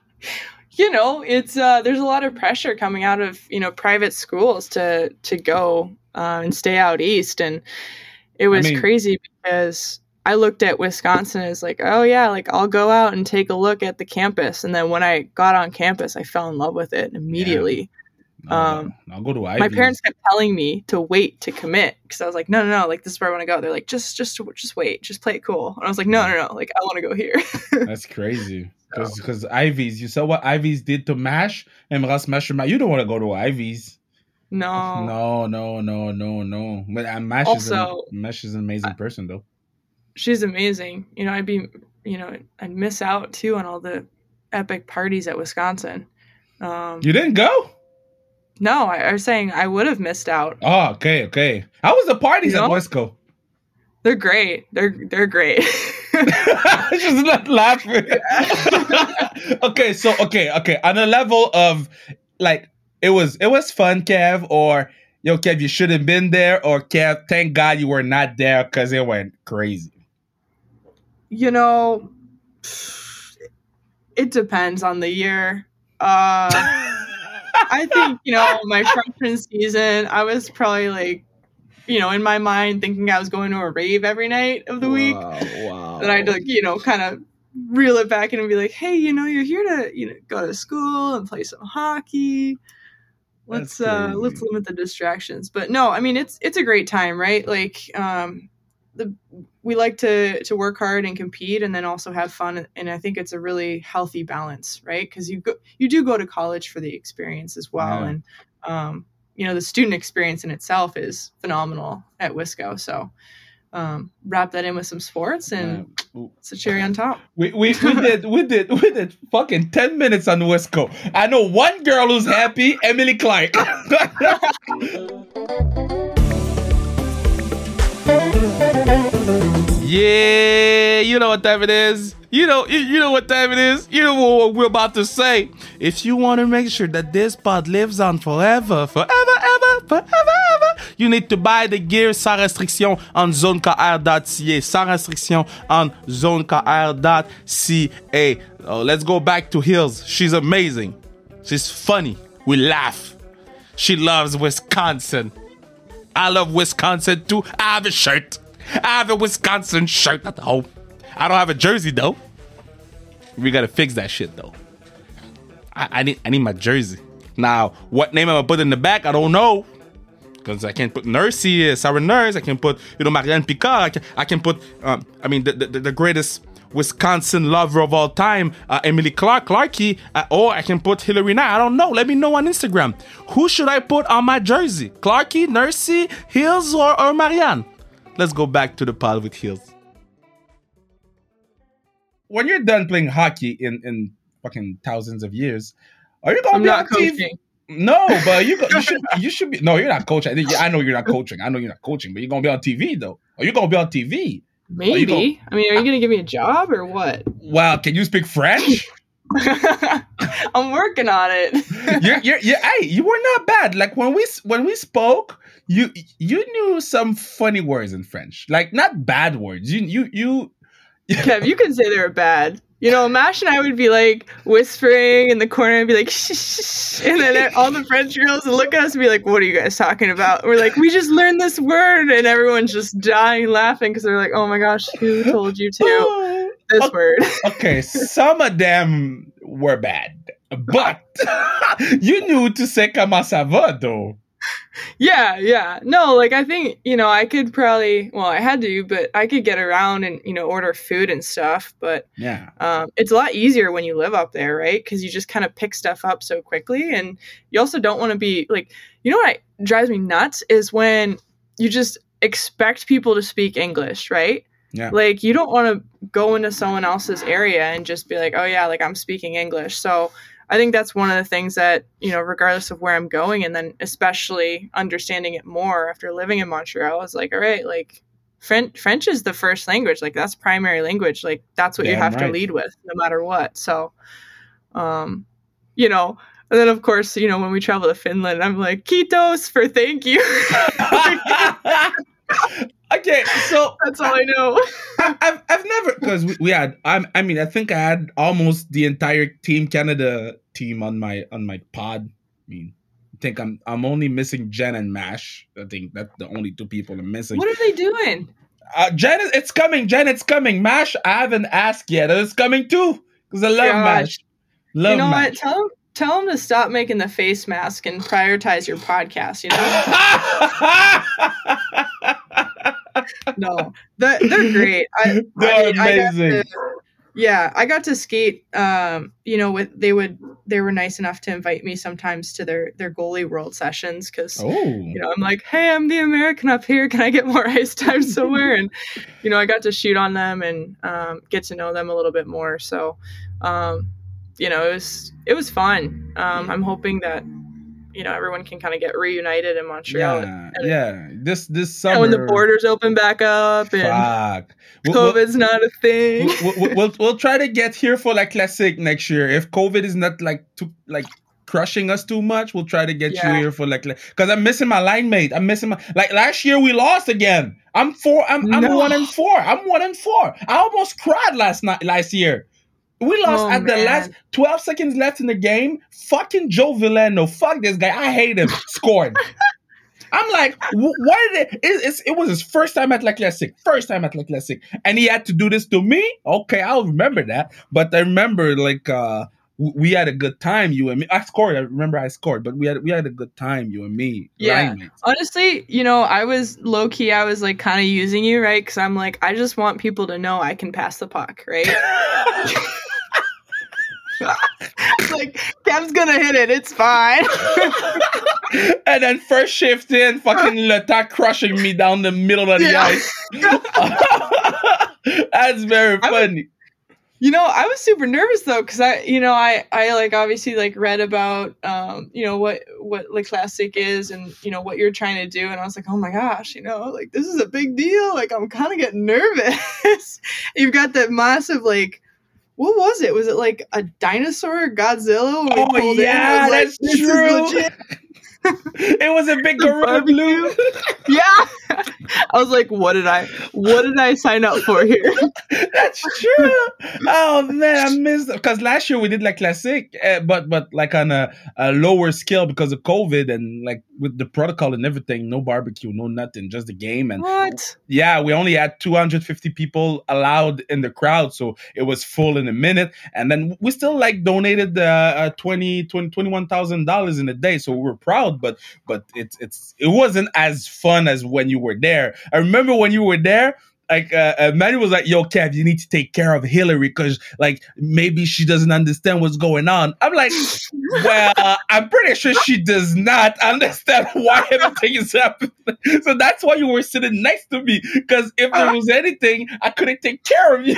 Speaker 2: you know, it's uh, there's a lot of pressure coming out of you know private schools to to go uh, and stay out east, and it was I mean, crazy because I looked at Wisconsin as like, oh yeah, like I'll go out and take a look at the campus. And then when I got on campus, I fell in love with it immediately. Um,
Speaker 1: I'll go to Ivy.
Speaker 2: My parents kept telling me to wait to commit because I was like, no, no, no, like this is where I want to go. They're like, just, just, just wait, just play it cool. And I was like, no, no, no, like I want to go here.
Speaker 1: That's crazy. Because so. Ivies, you saw what Ivy's did to Mash and Russ Mesherman. You don't want to go to Ivy's.
Speaker 2: No.
Speaker 1: No, no, no, no, no. But uh, Mash also, is an, Mash is an amazing I, person though
Speaker 2: she's amazing. You know, I'd be, you know, I'd miss out too on all the epic parties at Wisconsin.
Speaker 1: Um, you didn't go?
Speaker 2: No, I, I was saying I would have missed out.
Speaker 1: Oh, okay, okay. How was the parties you know? at Wisco?
Speaker 2: They're great. They're they're great.
Speaker 1: She's not laughing. okay, so okay, okay. On a level of like it was it was fun, Kev, or yo, Kev, you should have been there, or Kev, thank God you were not there because it went crazy
Speaker 2: you know, it depends on the year. Uh, I think, you know, my freshman season, I was probably like, you know, in my mind thinking I was going to a rave every night of the wow, week. Wow. And I'd like, you know, kind of reel it back and be like, hey, you know, you're here to, you know, go to school and play some hockey. Let's uh let's limit the distractions. But no, I mean it's it's a great time, right? Like um the we like to to work hard and compete and then also have fun and i think it's a really healthy balance right because you go you do go to college for the experience as well yeah. and um you know the student experience in itself is phenomenal at Wisco. So um, wrap that in with some sports and it's a cherry on top.
Speaker 1: We, we, we did we did we did fucking ten minutes on Wisco. I know one girl who's happy, Emily Clark. yeah, you know what time it is. You know, you, know what time it is. You know what we're about to say. If you want to make sure that this pod lives on forever, forever, ever, forever, ever, you need to buy the gear sans restriction on zonekr.ca. Sans restriction on zonekr.ca. Oh, let's go back to Hills. She's amazing. She's funny. We laugh. She loves Wisconsin. I love Wisconsin too. I have a shirt. I have a Wisconsin shirt at the home. I don't have a jersey though. We gotta fix that shit though. I, I need I need my jersey. Now, what name am I put in the back? I don't know. Because I can't put Nursey, uh, Sarah Nurse. I can put, you know, Marianne Picard. I can, I can put, um, I mean, the, the, the greatest Wisconsin lover of all time, uh, Emily Clark, Clarky, uh, or I can put Hilary Knight. I don't know. Let me know on Instagram. Who should I put on my jersey? Clarky, Nursey, Hills, or, or Marianne? Let's go back to the pod with Hills. When you're done playing hockey in, in fucking thousands of years, are you gonna
Speaker 2: I'm
Speaker 1: be
Speaker 2: not
Speaker 1: on TV?
Speaker 2: coaching.
Speaker 1: No, but you go, you should you should be. No, you're not coaching. I I know you're not coaching. I know you're not coaching, but you're gonna be on TV though. Are you gonna be on TV?
Speaker 2: Maybe. I mean, are you going to give me a job or what?
Speaker 1: Wow, can you speak French?
Speaker 2: I'm working on it.
Speaker 1: you're, you're, you're, hey, you were not bad. Like when we when we spoke, you you knew some funny words in French, like not bad words. You you you.
Speaker 2: Kev, you can say they're bad. You know, Mash and I would be like whispering in the corner and be like, shh, shh, shh. and then all the French girls would look at us and be like, what are you guys talking about? We're like, we just learned this word. And everyone's just dying laughing because they're like, oh my gosh, who told you to this
Speaker 1: Okay.
Speaker 2: word?
Speaker 1: okay, some of them were bad, but you knew to say va though.
Speaker 2: Yeah, yeah. No, like I think, you know, I could probably, well, I had to, but I could get around and, you know, order food and stuff. But
Speaker 1: Yeah.
Speaker 2: um, it's a lot easier when you live up there, right? Because you just kind of pick stuff up so quickly. And you also don't want to be like, you know what drives me nuts is when you just expect people to speak English, right?
Speaker 1: Yeah.
Speaker 2: Like you don't want to go into someone else's area and just be like, oh yeah, like I'm speaking English. So I think that's one of the things that, you know, regardless of where I'm going and then especially understanding it more after living in Montreal was like, all right, like French French is the first language. Like that's primary language. Like that's what you have
Speaker 1: right.
Speaker 2: to lead with no matter what. So um you know, and then of course, you know, when we travel to Finland, I'm like, Kiitos for thank you.
Speaker 1: okay, so
Speaker 2: that's all I know.
Speaker 1: I- I've I've never because we, we had I'm, I mean I think I had almost the entire Team Canada team on my on my pod. I mean, I think I'm I'm only missing Jen and Mash. I think that's the only two people I'm missing.
Speaker 2: What are they doing?
Speaker 1: Uh, Jen, it's coming. Jen, it's coming. Mash, I haven't asked yet. It's coming too because I love
Speaker 2: Gosh.
Speaker 1: Mash. Love
Speaker 2: you know
Speaker 1: Mash.
Speaker 2: what? Tell them, tell them to stop making the face mask and prioritize your podcast. You know, no, they're, they're great. I,
Speaker 1: They're
Speaker 2: I mean, I
Speaker 1: amazing.
Speaker 2: to- yeah, I got to skate. Um, you know, with they would they were nice enough to invite me sometimes to their their goalie world sessions because
Speaker 1: oh,
Speaker 2: you know, I'm like, hey, I'm the American up here. Can I get more ice time somewhere? And, you know, I got to shoot on them and um, get to know them a little bit more. So, um, you know, it was it was fun. Um, I'm hoping that you know everyone can kind of get reunited in Montreal.
Speaker 1: yeah, yeah. This this summer
Speaker 2: And when the borders open back up and
Speaker 1: Fuck. We'll- we'll-
Speaker 2: COVID's not a thing.
Speaker 1: we'll, we'll, we'll, we'll try to get here for like classic next year. If COVID is not like too like crushing us too much, we'll try to get
Speaker 2: Yeah.
Speaker 1: you here for like because I'm missing my line mate. I'm missing my like last year we lost again. I'm four. I'm I'm
Speaker 2: No.
Speaker 1: one and four. I'm one and four. I almost cried last night last year. We lost
Speaker 2: Oh,
Speaker 1: at the last 12 seconds left in the game. Fucking Joe Villano. Fuck this guy. I hate him. Scored. I'm like, wh- why did it, it? It was his first time at La Classic. First time at La Classic. And he had to do this to me? Okay, I'll remember that. But I remember, like, uh, we had a good time, you and me. I scored. I remember I scored, but we had we had a good time, you and me.
Speaker 2: Yeah. Honestly, you know, I was low key. I was like kind of using you, right? Because I'm like, I just want people to know I can pass the puck, right? like Kev's gonna hit it. It's fine.
Speaker 1: and then first shift in, fucking Leta crushing me down the middle of the
Speaker 2: Yeah.
Speaker 1: ice. That's very funny.
Speaker 2: You know, I was super nervous though, because I, you know, I, I like obviously like read about, um, you know, what what like classic is, and you know what you're trying to do, and I was like, oh my gosh, you know, like this is a big deal. Like I'm kind of getting nervous. You've got that massive like, what was it? Was it like a dinosaur Godzilla?
Speaker 1: Oh,
Speaker 2: in?
Speaker 1: yeah,
Speaker 2: I was like,
Speaker 1: that's
Speaker 2: "This
Speaker 1: true."
Speaker 2: legit."
Speaker 1: It was a big gorilla blue.
Speaker 2: Yeah, I was like, what did I, what did I sign up for here?
Speaker 1: That's true. Oh man, I missed because last year we did like classic, uh, but but like on a, a lower scale because of COVID and like with the protocol and everything, no barbecue, no nothing, just the game and
Speaker 2: What?
Speaker 1: yeah, we only had 250 people allowed in the crowd, so it was full in a minute. And then we still like donated uh, uh 20, 20 21,000 dollars in a day, so we were proud. But but it's it's it wasn't as fun as when you were there. I remember when you were there. Like uh, uh, Manny was like, "Yo, Kev, you need to take care of Hilary because, like, maybe she doesn't understand what's going on." I'm like, "Well, uh, I'm pretty sure she does not understand why everything is happening." So that's why you were sitting next to me because if there was anything, I couldn't take care of you.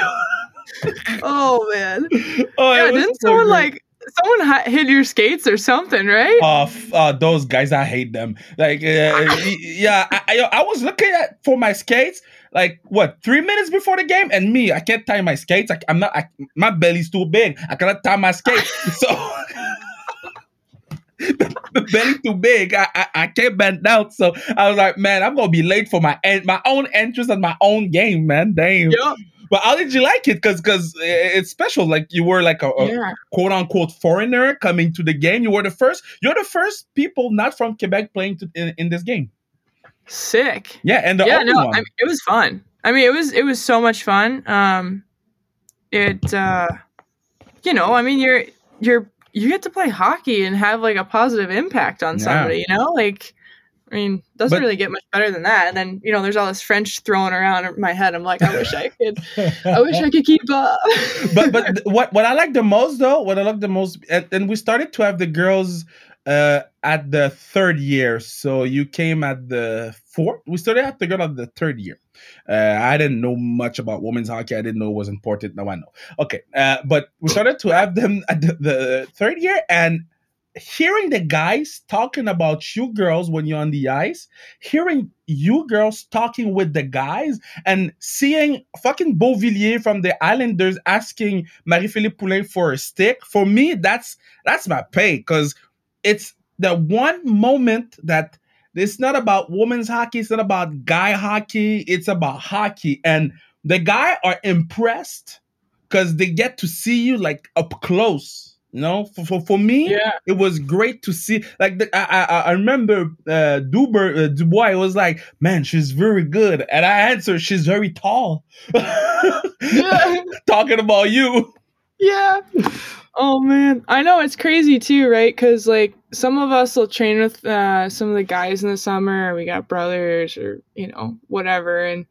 Speaker 2: Oh man.
Speaker 1: oh,
Speaker 2: Yeah, didn't
Speaker 1: so
Speaker 2: someone
Speaker 1: great.
Speaker 2: like someone hit your skates or something, right?
Speaker 1: Oh, f- uh, those guys, I hate them. Like, uh, yeah, I, I, I was looking at for my skates, like what three minutes before the game, and me, I can't tie my skates. I, I'm not. I, my belly's too big. I cannot tie my skates. So. the belly too big. I, I I can't bend down. So I was like, man, I'm gonna be late for my en- my own entrance and my own game, man. Damn.
Speaker 2: Yep.
Speaker 1: But how did you like it? Because because it's special. Like you were like a, a
Speaker 2: Yeah.
Speaker 1: quote unquote foreigner coming to the game. You were the first. You're the first people not from Quebec playing to, in, in this game.
Speaker 2: Sick.
Speaker 1: Yeah, and the
Speaker 2: yeah, no,
Speaker 1: one.
Speaker 2: I mean, it was fun. I mean, it was it was so much fun. Um, it, uh, you know, I mean, you're you're you get to play hockey and have like a positive impact on
Speaker 1: Yeah.
Speaker 2: somebody. You know, like. I mean, doesn't
Speaker 1: But-
Speaker 2: really get much better than that. And then, you know, there's all this French thrown around in my head. I'm like, I wish I could, I wish I could keep up.
Speaker 1: but but what what I like the most though, what I like the most, and, and we started to have the girls uh at the third year. So you came at the fourth. We started at the girl at the third year. Uh, I didn't know much about women's hockey. I didn't know it was important. Now I know. Okay, uh, but we started to have them at the, the third year, and hearing the guys talking about you girls when you're on the ice, hearing you girls talking with the guys, and seeing fucking Beauvillier from the Islanders asking Marie-Philippe Poulin for a stick, for me, that's that's my pay because it's the one moment that it's not about women's hockey, it's not about guy hockey, it's about hockey. And the guy are impressed because they get to see you like up close. Know, for, for, for me,
Speaker 2: yeah.
Speaker 1: it was great to see. Like the, I, I I remember uh, Duber uh, Dubois was like, "Man, she's very good," and I answered, "She's very tall."
Speaker 2: Yeah.
Speaker 1: Talking about you.
Speaker 2: Yeah. Oh man, I know it's crazy too, right? Because like some of us will train with uh, some of the guys in the summer. Or we got brothers, or you know, whatever, and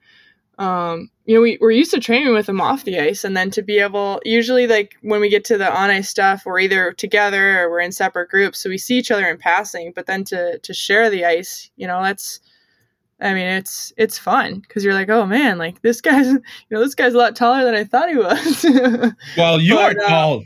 Speaker 2: um, you know, we we're used to training with them off the ice, and then to be able, usually like when we get to the on ice stuff, we're either together or we're in separate groups, so we see each other in passing. But then to to share the ice, you know, that's. I mean, it's it's fun because you're like, oh man, like this guy's, you know, this guy's a lot taller than I thought he was.
Speaker 1: Well, you
Speaker 2: But,
Speaker 1: are
Speaker 2: uh,
Speaker 1: tall.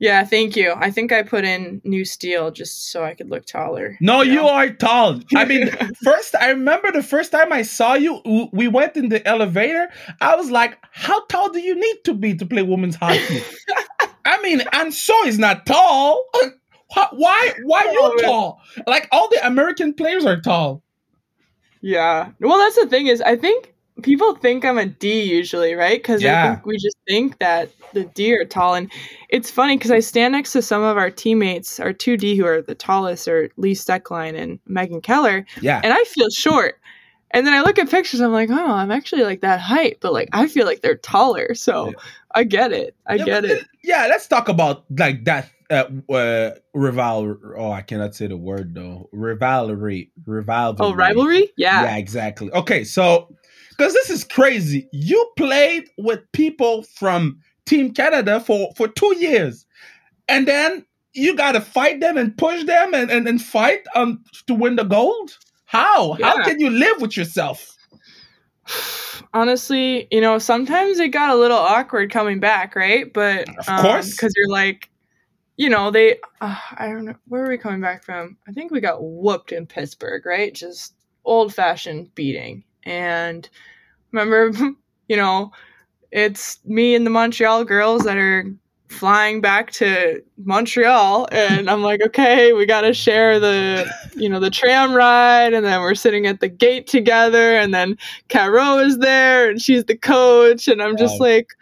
Speaker 2: Yeah, thank you. I think I put in new steel just so I could look taller.
Speaker 1: No,
Speaker 2: you
Speaker 1: you are tall. I mean, first, I remember the first time I saw you, we went in the elevator. I was like, how tall do you need to be to play women's hockey? I mean, Anso is not tall. Why, why,
Speaker 2: Oh,
Speaker 1: you tall? Like, all the American players are tall.
Speaker 2: Yeah. Well, that's the thing is, I think people think I'm a D usually, right? Because
Speaker 1: Yeah.
Speaker 2: I think we just think that the D are tall, and it's funny because I stand next to some of our teammates, our two D who are the tallest, are Lee Stecklein and Megan Keller,
Speaker 1: Yeah.
Speaker 2: and I feel short. And then I look at pictures, I'm like, oh, I'm actually like that height, but like I feel like they're taller. So
Speaker 1: Yeah.
Speaker 2: I get it. I
Speaker 1: Yeah,
Speaker 2: get it.
Speaker 1: Yeah, let's talk about like that uh, uh rival oh I cannot say the word though. Rivalry. Rivalry.
Speaker 2: Oh, rivalry?
Speaker 1: Yeah,
Speaker 2: Yeah.
Speaker 1: exactly. Okay, so because this is crazy. You played with people from Team Canada for for two years, and then you got to fight them and push them and, and, and fight um to win the gold. How? How can you live with yourself?
Speaker 2: honestly, you know, sometimes it got a little awkward coming back, right? But
Speaker 1: Of course.
Speaker 2: because you're like, you know, they, uh, I don't know, where are we coming back from? I think we got whooped in Pittsburgh, right? Just old fashioned beating. And remember, you know, it's me and the Montreal girls that are flying back to Montreal and I'm like, okay, we got to share the, you know, the tram ride and then we're sitting at the gate together and then Caro is there and she's the coach and I'm just
Speaker 1: Wow.
Speaker 2: like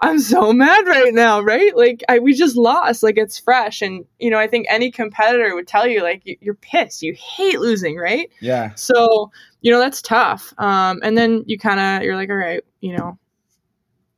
Speaker 2: I'm so mad right now, right? Like I, we just lost, like it's fresh and you know, I think any competitor would tell you like you- you're pissed, you hate losing, right?
Speaker 1: Yeah.
Speaker 2: So, you know, that's tough. Um, and then you kind of, you're like, all right, you know,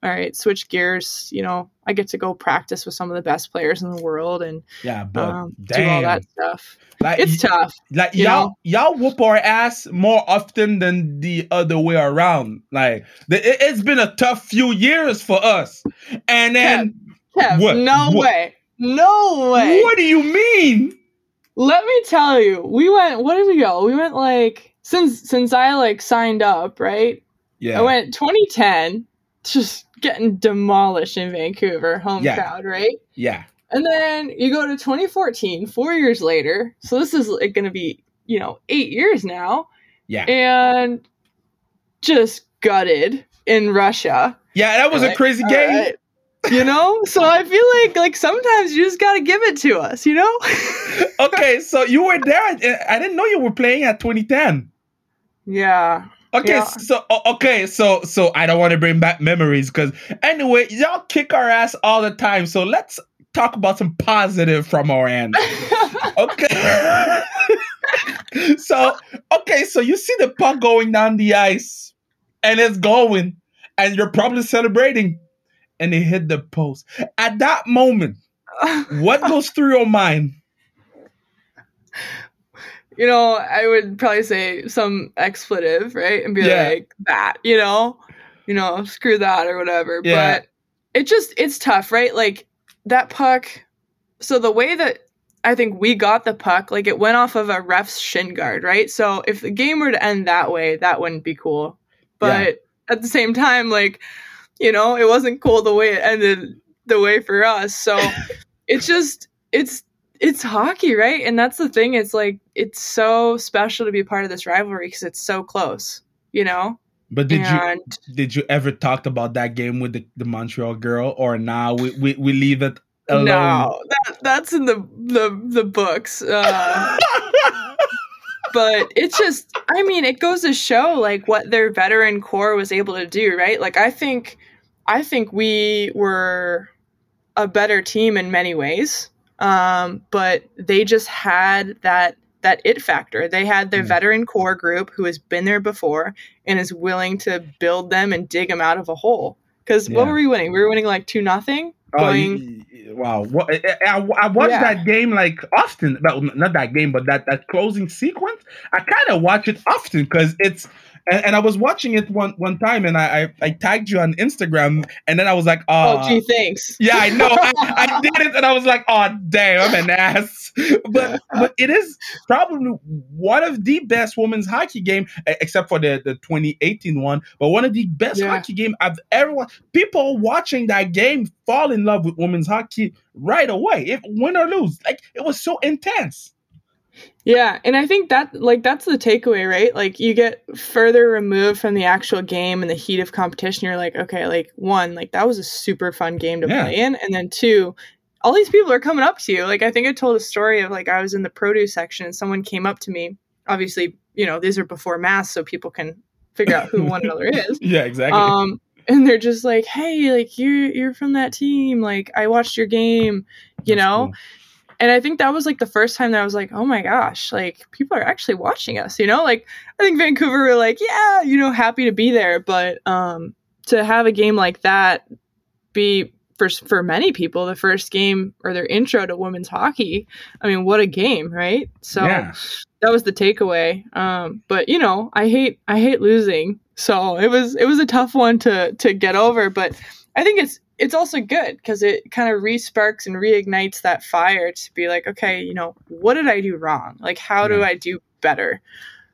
Speaker 2: all right, switch gears. You know, I get to go practice with some of the best players in the world and
Speaker 1: Yeah, but
Speaker 2: um, do all that stuff.
Speaker 1: like,
Speaker 2: It's tough.
Speaker 1: like y'all
Speaker 2: know?
Speaker 1: y'all whoop our ass more often than the other way around. Like the, it, it's been a tough few years for us, and then
Speaker 2: Kev,
Speaker 1: What?
Speaker 2: no
Speaker 1: What?
Speaker 2: way. No way.
Speaker 1: what do you mean?
Speaker 2: Let me tell you, we went, what did we go? We went like, since, since I like signed up, right?
Speaker 1: Yeah,
Speaker 2: I went 2010, just getting demolished in Vancouver, home
Speaker 1: Yeah.
Speaker 2: crowd, right?
Speaker 1: yeah,
Speaker 2: And then you go to 2014, four years later. So this is like going to be, you know, eight years now.
Speaker 1: yeah,
Speaker 2: And just gutted in Russia.
Speaker 1: yeah. That was a crazy game.
Speaker 2: right. You know? so I feel like like sometimes you just got to give it to us, you know?
Speaker 1: okay, so you were there. I- I didn't know you were playing at 2010.
Speaker 2: Yeah.
Speaker 1: Okay,
Speaker 2: Yeah.
Speaker 1: so okay, so so I don't want to bring back memories because anyway, y'all kick our ass all the time. So let's talk about some positive from our end. Okay. so okay, so you see the puck going down the ice, and it's going, and you're probably celebrating, and it hit the post. At that moment, what goes through your mind?
Speaker 2: You know, I would probably say some expletive, right? And be
Speaker 1: Yeah.
Speaker 2: like that, you know, you know, screw that or whatever.
Speaker 1: Yeah.
Speaker 2: But it just it's tough, right? Like that puck. So the way that I think we got the puck, like it went off of a ref's shin guard, right? So if the game were to end that way, that wouldn't be cool. But at the same time, like, you know, it wasn't cool the way it ended the way for us. So it's just it's it's hockey, right? And that's the thing. It's like it's so special to be part of this rivalry because it's so close, you know.
Speaker 1: But did
Speaker 2: and
Speaker 1: you did you ever talk about that game with the, the Montreal girl, or now we, we, we leave it alone?
Speaker 2: no, that, that's in the the the books. Uh, but it's just, I mean, it goes to show like what their veteran core was able to do, right? Like I think, I think we were a better team in many ways, um, but they just had that that it factor. They had their
Speaker 1: Mm.
Speaker 2: veteran core group who has been there before and is willing to build them and dig them out of a hole. Because what were we winning? We were winning like two nothing.
Speaker 1: Oh,
Speaker 2: Going,
Speaker 1: y- wow! What, I, I, I watched
Speaker 2: Yeah.
Speaker 1: that game like often. Well, not that game, but that that closing sequence. I kind of watch it often because it's. And, and I was watching it one one time, and I, I I tagged you on Instagram, and then I was like,
Speaker 2: oh,
Speaker 1: oh,
Speaker 2: gee, thanks.
Speaker 1: yeah, I know, I, I did it, and I was like, oh, damn, I'm an ass. But but it is probably one of the best women's hockey game, except for the the 2018 one, but one of the best
Speaker 2: Yeah.
Speaker 1: hockey game I've ever watched. People watching that game fall in love with women's hockey right away, if win or lose. Like it was so intense.
Speaker 2: Yeah, and I think that like that's the takeaway, right? Like you get further removed from the actual game and the heat of competition. You're like, okay, like one, like that was a super fun game to
Speaker 1: Yeah.
Speaker 2: play in, and then two, all these people are coming up to you. Like I think I told a story of like I was in the produce section and someone came up to me. Obviously, you know these are before masks, so people can figure out who one another is.
Speaker 1: Yeah, exactly.
Speaker 2: Um, and they're just like, hey, like you you're from that team. Like I watched your game, you
Speaker 1: That's
Speaker 2: know.
Speaker 1: cool.
Speaker 2: And I think that was like the first time that I was like, oh my gosh, like people are actually watching us, you know? Like I think Vancouver were like, yeah, you know, happy to be there, but um to have a game like that be for for many people the first game or their intro to women's hockey. I mean, what a game, right? So
Speaker 1: Yeah.
Speaker 2: that was the takeaway. Um but you know, I hate I hate losing. So it was it was a tough one to to get over, but I think it's it's also good because it kind of resparks and reignites that fire to be like, okay, you know, what did I do wrong? Like, how do I do better?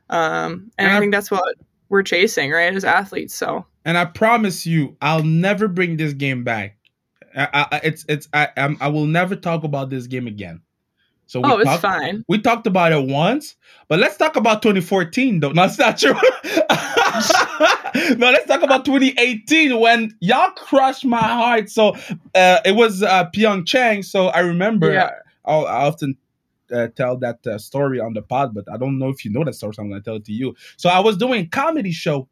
Speaker 2: Um, and
Speaker 1: And
Speaker 2: I
Speaker 1: I-
Speaker 2: think that's what we're chasing, right, as athletes. So
Speaker 1: And I promise you, I'll never bring this game back. I, I, it's it's I I'm, I will never talk about this game again. So we
Speaker 2: oh, it's
Speaker 1: talked-
Speaker 2: fine.
Speaker 1: We talked about it once, but let's talk about 2014 though. No, that's not true. no, let's talk about 2018 when y'all crushed my heart. So uh, it was uh, Pyeongchang. So I remember
Speaker 2: Yeah.
Speaker 1: I, I often uh, tell that uh, story on the pod, but I don't know if you know that story. So I'm going to tell it to you. So I was doing a comedy show,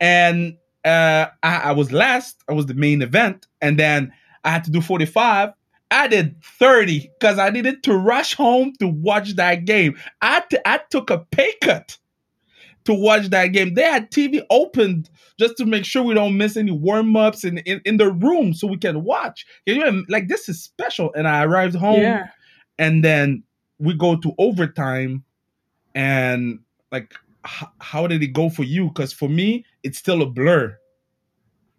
Speaker 1: and uh, I, I was last. I was the main event, and then I had to do 45. I did 30 because I needed to rush home to watch that game. I, t- I took a pay cut to watch that game. They had TV opened just to make sure we don't miss any warm ups in, in, in the room so we can watch. You im- like this is special. And I arrived home
Speaker 2: Yeah.
Speaker 1: and then we go to overtime and like h- how did it go for you? Because for me, it's still a blur.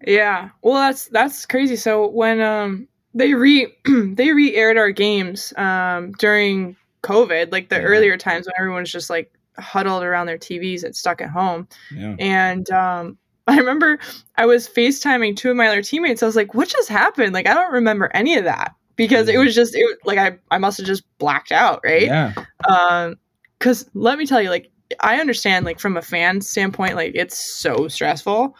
Speaker 2: Yeah. Well, that's that's crazy. So when um they re they re-aired our games um during COVID, like the
Speaker 1: Yeah.
Speaker 2: earlier times when everyone's just like huddled around their TVs and stuck at home.
Speaker 1: Yeah.
Speaker 2: And um I remember I was FaceTiming two of my other teammates. I was like, "What just happened?" Like I don't remember any of that because it was just it like I I must have just blacked out, right?
Speaker 1: Yeah.
Speaker 2: um because let me tell you like i understand like from a fan standpoint like it's so stressful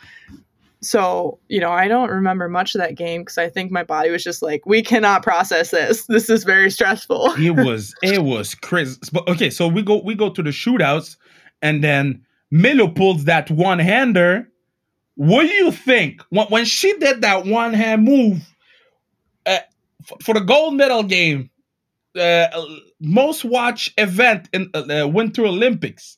Speaker 2: so you know i don't remember much of that game because i think my body was just like we cannot process this this is very stressful
Speaker 1: it was it was crazy. But okay, so we go we go to the shootouts, and then Milo pulls that one hander. What do you think when when she did that one hand move uh, f- for the gold medal game, uh, most watch event in uh, uh, Winter Olympics?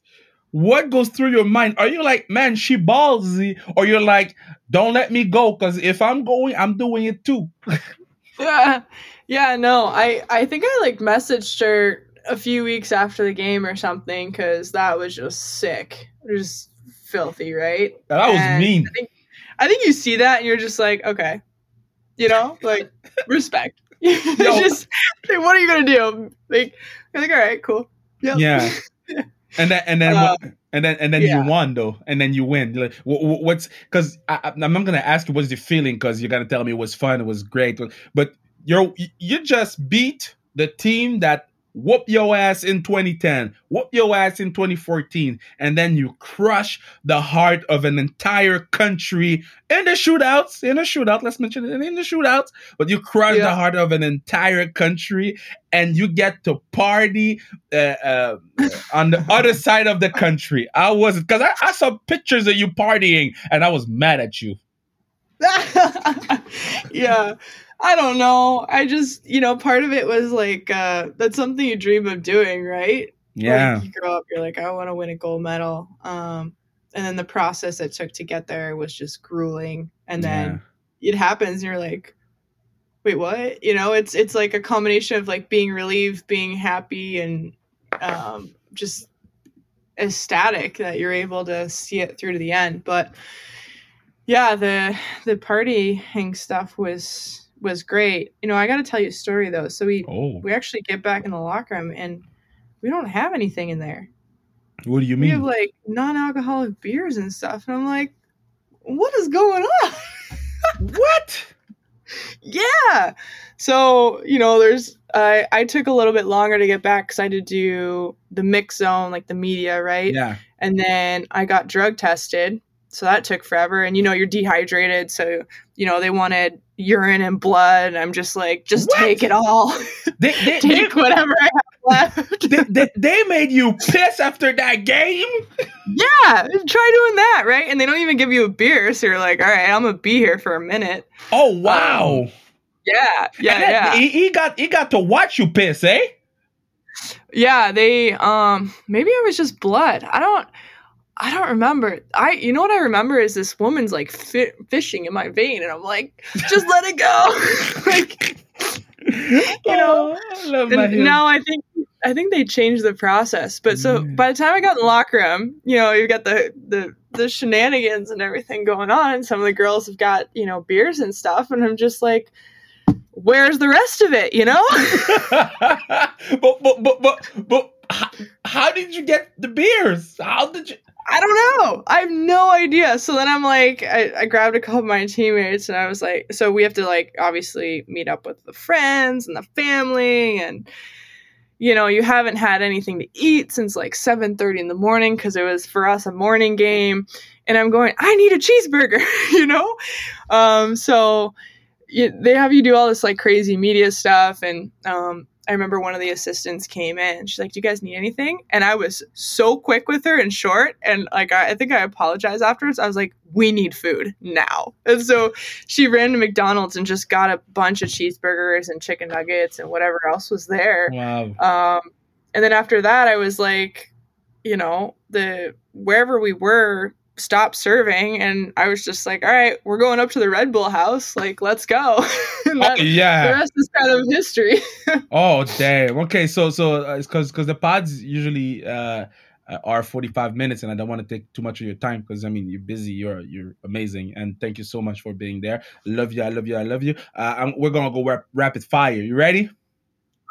Speaker 1: What goes through your mind? Are you like, man, she ballsy, or you're like, don't let me go because if I'm going, I'm doing it too.
Speaker 2: yeah yeah no i i think i like messaged her a few weeks after the game or something because that was just sick just filthy right
Speaker 1: That was
Speaker 2: And
Speaker 1: mean.
Speaker 2: I think, I think you see that and you're just like, okay, you know, like respect. It's just like, what are you gonna do? Like, you're like, all right, cool. Yep.
Speaker 1: Yeah. And then and then
Speaker 2: Uh,
Speaker 1: and then and then
Speaker 2: yeah.
Speaker 1: you won though, and then you win. Like, wh- wh- what's because I'm not gonna ask you what's the feeling because you're gonna tell me it was fun, it was great, but you're you just beat the team that whooped your ass in 2010, whoop your ass in 2014, and then you crush the heart of an entire country in the shootouts. In the shootout, let's mention it in the shootouts, but you crush the heart of an entire country, and you get to party uh, uh, on the other side of the country. I was because I, I saw pictures of you partying, and I was mad at you.
Speaker 2: yeah. I don't know. I just, you know, part of it was like, uh, that's something you dream of doing, right?
Speaker 1: Yeah,
Speaker 2: Like, you grow up, you're like, I want to win a gold medal. Um, and then the process it took to get there was just grueling. And then it happens and you're like wait what you know it's it's like a combination of like being relieved being happy and um just ecstatic that you're able to see it through to the end but yeah the the partying stuff was was great. You know i got to tell you a story though. So we
Speaker 1: Oh,
Speaker 2: we actually get back in the locker room and we don't have anything in there.
Speaker 1: What do you mean?
Speaker 2: we have like non-alcoholic beers and stuff and i'm like what is going on?
Speaker 1: What?
Speaker 2: yeah. So you know there's i i took a little bit longer to get back because i had to do the mix zone like the media right?
Speaker 1: Yeah,
Speaker 2: and then i got drug tested so that took forever and you know you're dehydrated so you know they wanted urine and blood and i'm just like just
Speaker 1: What?
Speaker 2: take it all
Speaker 1: they they, they,
Speaker 2: take whatever i have left
Speaker 1: they, they, they made you piss after that game.
Speaker 2: yeah try doing that right and they don't even give you a beer so you're like all right i'm gonna be here for a minute
Speaker 1: Oh wow!
Speaker 2: yeah yeah
Speaker 1: that-
Speaker 2: yeah
Speaker 1: He, he got he got to watch you piss, eh?
Speaker 2: Yeah, they um maybe it was just blood. I don't I don't remember. I you know what I remember is this woman's like fi- fishing in my vein and I'm like just let it go. like
Speaker 1: you
Speaker 2: know, oh,
Speaker 1: I love my
Speaker 2: now I think I think they changed the process. But so
Speaker 1: Yeah.
Speaker 2: by the time I got in the locker room, you know, you've got the the the shenanigans and everything going on. And some of the girls have got, you know, beers and stuff. And I'm just like, where's the rest of it, you know?
Speaker 1: but, but, but, but, but, how, how did you get the beers? How did you?
Speaker 2: I don't know. I have no idea. So then I'm like, I, I grabbed a couple of my teammates and I was like, so we have to like obviously meet up with the friends and the family and you know, you haven't had anything to eat since like 7:30 in the morning because it was for us a morning game. And I'm going, I need a cheeseburger, you know? Um, so you, they have you do all this like crazy media stuff and um, I remember one of the assistants came in. She's like, "Do you guys need anything?" And I was so quick with her and short, and like I, I, think I apologized afterwards. I was like, "We need food now." And so she ran to McDonald's and just got a bunch of cheeseburgers and chicken nuggets and whatever else was there.
Speaker 1: Wow.
Speaker 2: Um, and then after that, I was like, you know, the wherever we were, stopped serving and I was just like, all right, we're going up to the Red Bull house. Like, let's go.
Speaker 1: that, oh, yeah.
Speaker 2: The rest is kind of history.
Speaker 1: oh, damn. Okay. So, so uh, it's cause, cause the pods usually, uh, uh are 45 minutes and I don't want to take too much of your time because I mean you're busy you're you're amazing and thank you so much for being there love you I love you I love you uh, we're gonna go rap- rapid fire you ready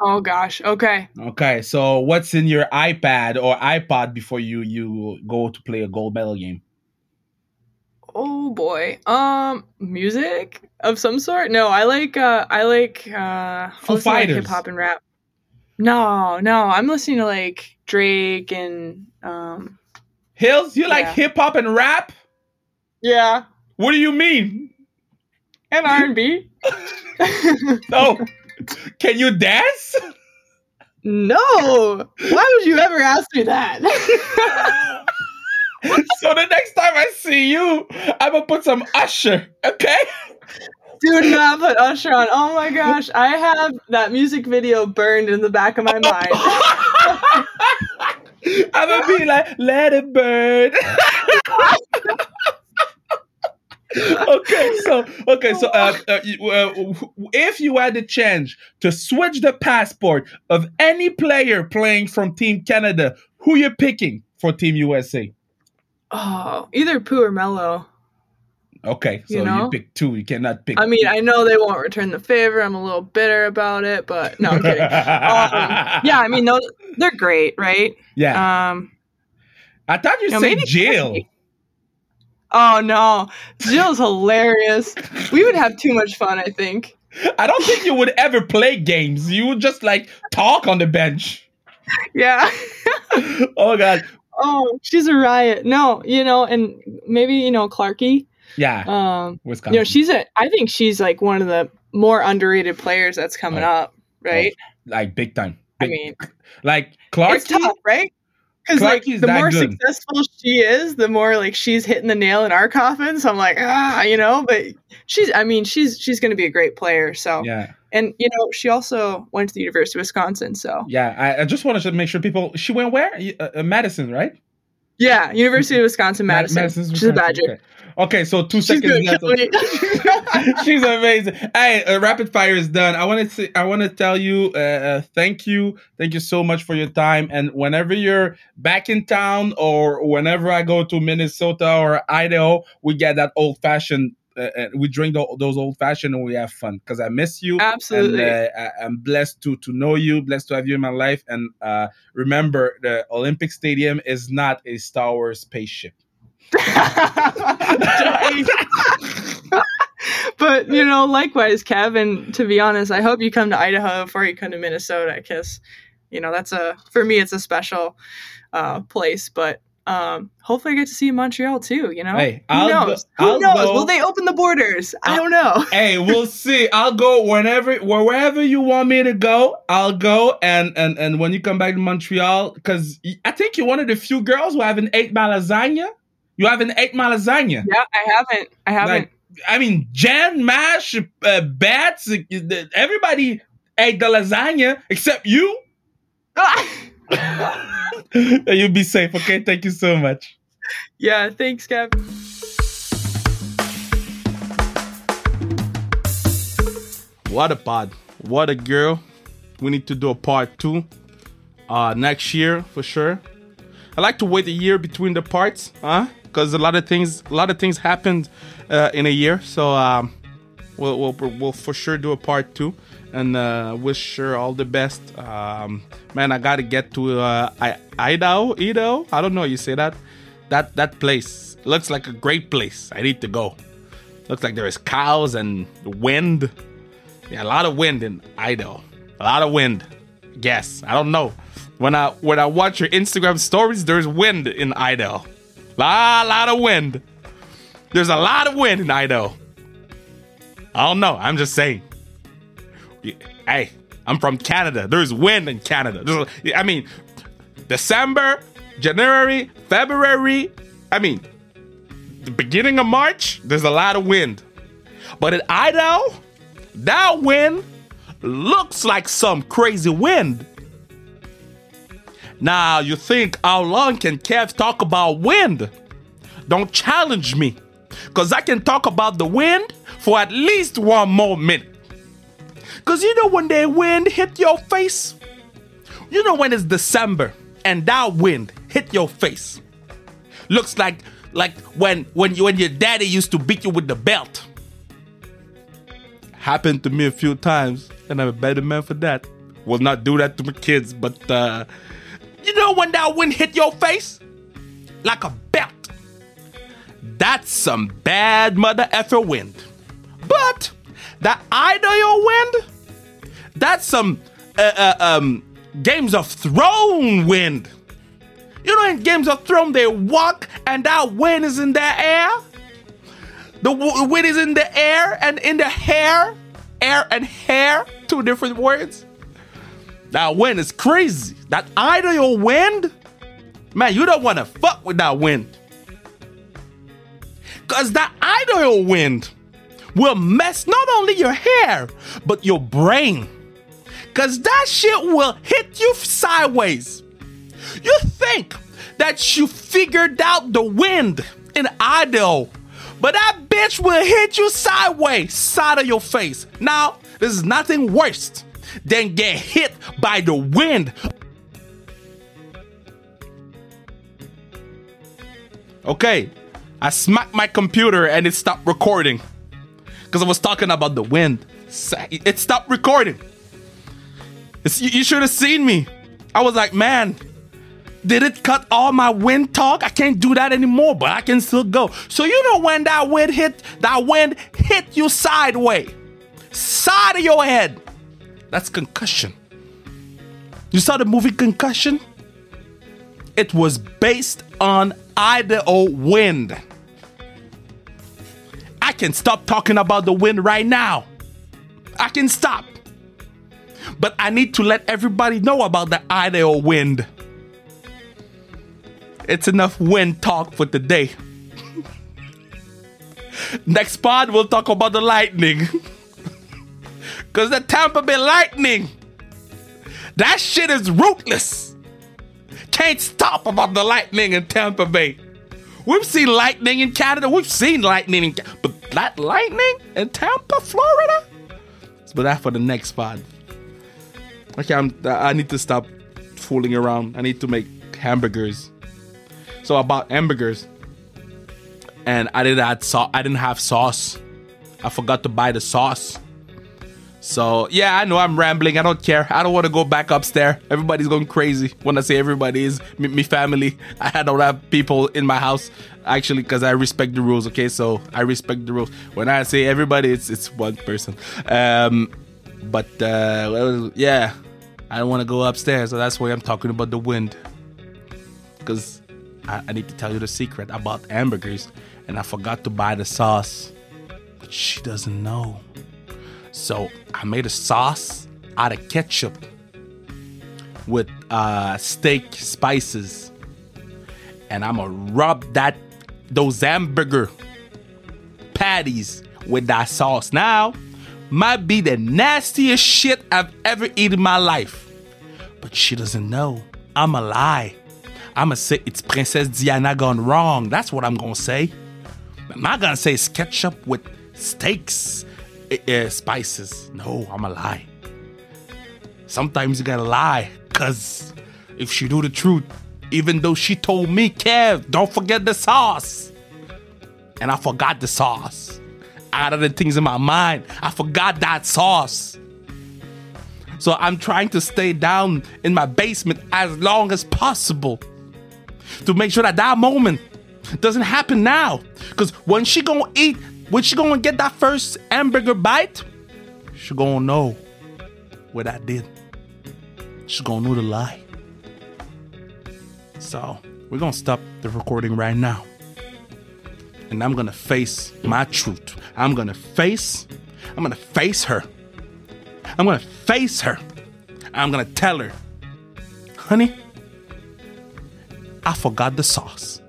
Speaker 2: Oh gosh. Okay.
Speaker 1: Okay. So what's in your iPad or iPod before you you go to play a gold medal game?
Speaker 2: Oh boy. Um music of some sort? No i like uh i like uh
Speaker 1: Foo Fighters.
Speaker 2: hip hop and rap. No no i'm listening to like drake and um
Speaker 1: hills you yeah. like hip hop and rap?
Speaker 2: Yeah.
Speaker 1: What do you mean?
Speaker 2: And r&b
Speaker 1: no can you dance?
Speaker 2: No. Why would you ever ask me that
Speaker 1: so the next time I see you, I'm gonna put some Usher, okay?
Speaker 2: Do not put Usher on. Oh my gosh, I have that music video burned in the back of my mind.
Speaker 1: I'm gonna be like, let it burn. okay, so okay, so uh, uh, uh, if you had the chance to switch the passport of any player playing from Team Canada, who you picking for Team USA?
Speaker 2: Oh, either Pooh or Mello.
Speaker 1: Okay, so you, know? you pick two. You cannot pick.
Speaker 2: I mean, I know they won't return the favor. I'm a little bitter about it, but no, I'm kidding. um, yeah, I mean, no, they're great, right?
Speaker 1: Yeah. Um, I thought you, you said Jill.
Speaker 2: Oh no, Jill's hilarious. We would have too much fun. I think.
Speaker 1: I don't think you would ever play games. You would just like talk on the bench.
Speaker 2: Yeah.
Speaker 1: oh god.
Speaker 2: Oh, she's a riot. No, you know, and maybe you know Clarky.
Speaker 1: Yeah.
Speaker 2: Um, Wisconsin. You know, she's a. I think she's like one of the more underrated players that's coming oh. up, right? Oh,
Speaker 1: like big time.
Speaker 2: Big, I mean,
Speaker 1: like Clarky.
Speaker 2: It's tough, right? Because like the more good. successful she is, the more like she's hitting the nail in our coffin. So I'm like, ah, you know. But she's. I mean, she's she's going to be a great player. So
Speaker 1: yeah.
Speaker 2: And you know, she also went to the University of Wisconsin. So
Speaker 1: yeah, I, I just wanted to make sure people. She went where? Uh, uh, Madison, right?
Speaker 2: Yeah, University of Wisconsin, Madison. Madison's She's Wisconsin. a Badger.
Speaker 1: Okay. Okay, so two She's seconds left. She's amazing. Hey, uh, rapid fire is done. I want to I want to tell you, uh, uh, thank you, thank you so much for your time. And whenever you're back in town, or whenever I go to Minnesota or Idaho, we get that old fashioned uh, uh, we drink the, those old fashioned and we have fun because I miss you.
Speaker 2: Absolutely,
Speaker 1: and, uh, I, am blessed to to know you, blessed to have you in my life. And uh, remember, the Olympic Stadium is not a Star Wars spaceship.
Speaker 2: but you know, likewise, Kevin. To be honest, I hope you come to Idaho before you come to Minnesota because you know that's a for me it's a special uh, place. But um, hopefully, I get to see Montreal too. You know,
Speaker 1: hey,
Speaker 2: who
Speaker 1: I'll
Speaker 2: knows?
Speaker 1: Go,
Speaker 2: who knows? Go, Will they open the borders? I don't know.
Speaker 1: hey, we'll see. I'll go whenever, wherever you want me to go. I'll go, and and and when you come back to Montreal, because I think you're one of the few girls who haven't ate my lasagna. You haven't ate my lasagna.
Speaker 2: Yeah, I haven't. I haven't. Like,
Speaker 1: I mean, Jan, Mash, uh, Bats, everybody ate the lasagna except you. You'll be safe, okay? Thank you so much.
Speaker 2: Yeah, thanks, Kevin.
Speaker 1: What a pod. What a girl. We need to do a part two uh next year for sure. I like to wait a year between the parts, huh? Because a lot of things, a lot of things happened uh, in a year. So um, we'll, we'll we'll for sure do a part two, and uh, wish her all the best. Um, man, I gotta get to uh, Idaho, Idaho. I don't know. You say that? That that place looks like a great place. I need to go. Looks like there is cows and wind. Yeah, a lot of wind in Idaho. A lot of wind. Yes, I don't know. When I when I watch your Instagram stories, there's wind in Idaho. Lot lot of wind. There's a lot of wind in Idaho. I don't know. I'm just saying. Hey, I'm from Canada. There's wind in Canada. There's, I mean, December, January, February. I mean, the beginning of March, there's a lot of wind. But in Idaho, that wind looks like some crazy wind. Now, you think, how long can Kev talk about wind? Don't challenge me, because I can talk about the wind for at least one more minute. Because you know when the wind hit your face? You know when it's December and that wind hit your face. Looks like like when when you, when your daddy used to beat you with the belt. Happened to me a few times, and I'm a better man for that. Will not do that to my kids, but uh you know when that wind hit your face? Like a belt. That's some bad mother effer wind. But that Idaho wind, that's some uh, uh, um, Games of Thrones wind. You know, in Games of Thrones, they walk and that wind is in the air. The wind is in the air and in the hair. Air and hair, two different words. That wind is crazy. That Idaho wind, man, you don't want to fuck with that wind. Because that Idaho wind will mess not only your hair, but your brain. Because that shit will hit you sideways. You think that you figured out the wind in Idaho, but that bitch will hit you sideways, side of your face. Now, there's nothing worse than get hit by the wind. Okay, I smacked my computer and it stopped recording because I was talking about the wind. It stopped recording. It's, you should have seen me. I was like, man, did it cut all my wind talk? I can't do that anymore, but I can still go. So you know when that wind hit, that wind hit you sideways, side of your head. That's concussion. You saw the movie Concussion? It was based on Idaho wind. I can stop talking about the wind right now. I can stop. But I need to let everybody know about the Idaho wind. It's enough wind talk for today. Next pod, we'll talk about the lightning. Because the Tampa Bay Lightning, that shit is ruthless. Can't stop about the lightning in Tampa Bay. We've seen lightning in Canada. We've seen lightning in but that lightning in Tampa, Florida. But that for the next pod. Okay, I'm, I need to stop fooling around. I need to make hamburgers. So I bought hamburgers, and I didn't add sauce. I didn't have sauce. I forgot to buy the sauce. So yeah, I know I'm rambling. I don't care. I don't want to go back upstairs. Everybody's going crazy. When I say everybody is me, me family, I don't have people in my house actually because I respect the rules. Okay, so I respect the rules. When I say everybody, it's it's one person. Um, but uh, well, yeah, I don't want to go upstairs. So that's why I'm talking about the wind. Because I, I need to tell you the secret about hamburgers, and I forgot to buy the sauce, but she doesn't know. So I made a sauce out of ketchup with uh, steak spices, and I'm gonna rub that those hamburger patties with that sauce. Now, might be the nastiest shit I've ever eaten in my life, but she doesn't know. I'm a lie. I'm gonna say it's Princess Diana gone wrong. That's what I'm gonna say. I'm not gonna say it's ketchup with steaks uh, spices. No, I'm a lie. Sometimes you gotta lie, cause if she knew the truth, Even though she told me, Kev, don't forget the sauce. And I forgot the sauce. Out of the things in my mind, I forgot that sauce. So I'm trying to stay down in my basement as long as possible to make sure that that moment doesn't happen now. Because when she gonna eat, when she gonna get that first hamburger bite, she gonna know what I did. She gonna know the lie. So we're gonna stop the recording right now. And I'm gonna face my truth. I'm gonna face, I'm gonna face her. I'm gonna face her. I'm gonna tell her, honey, I forgot the sauce.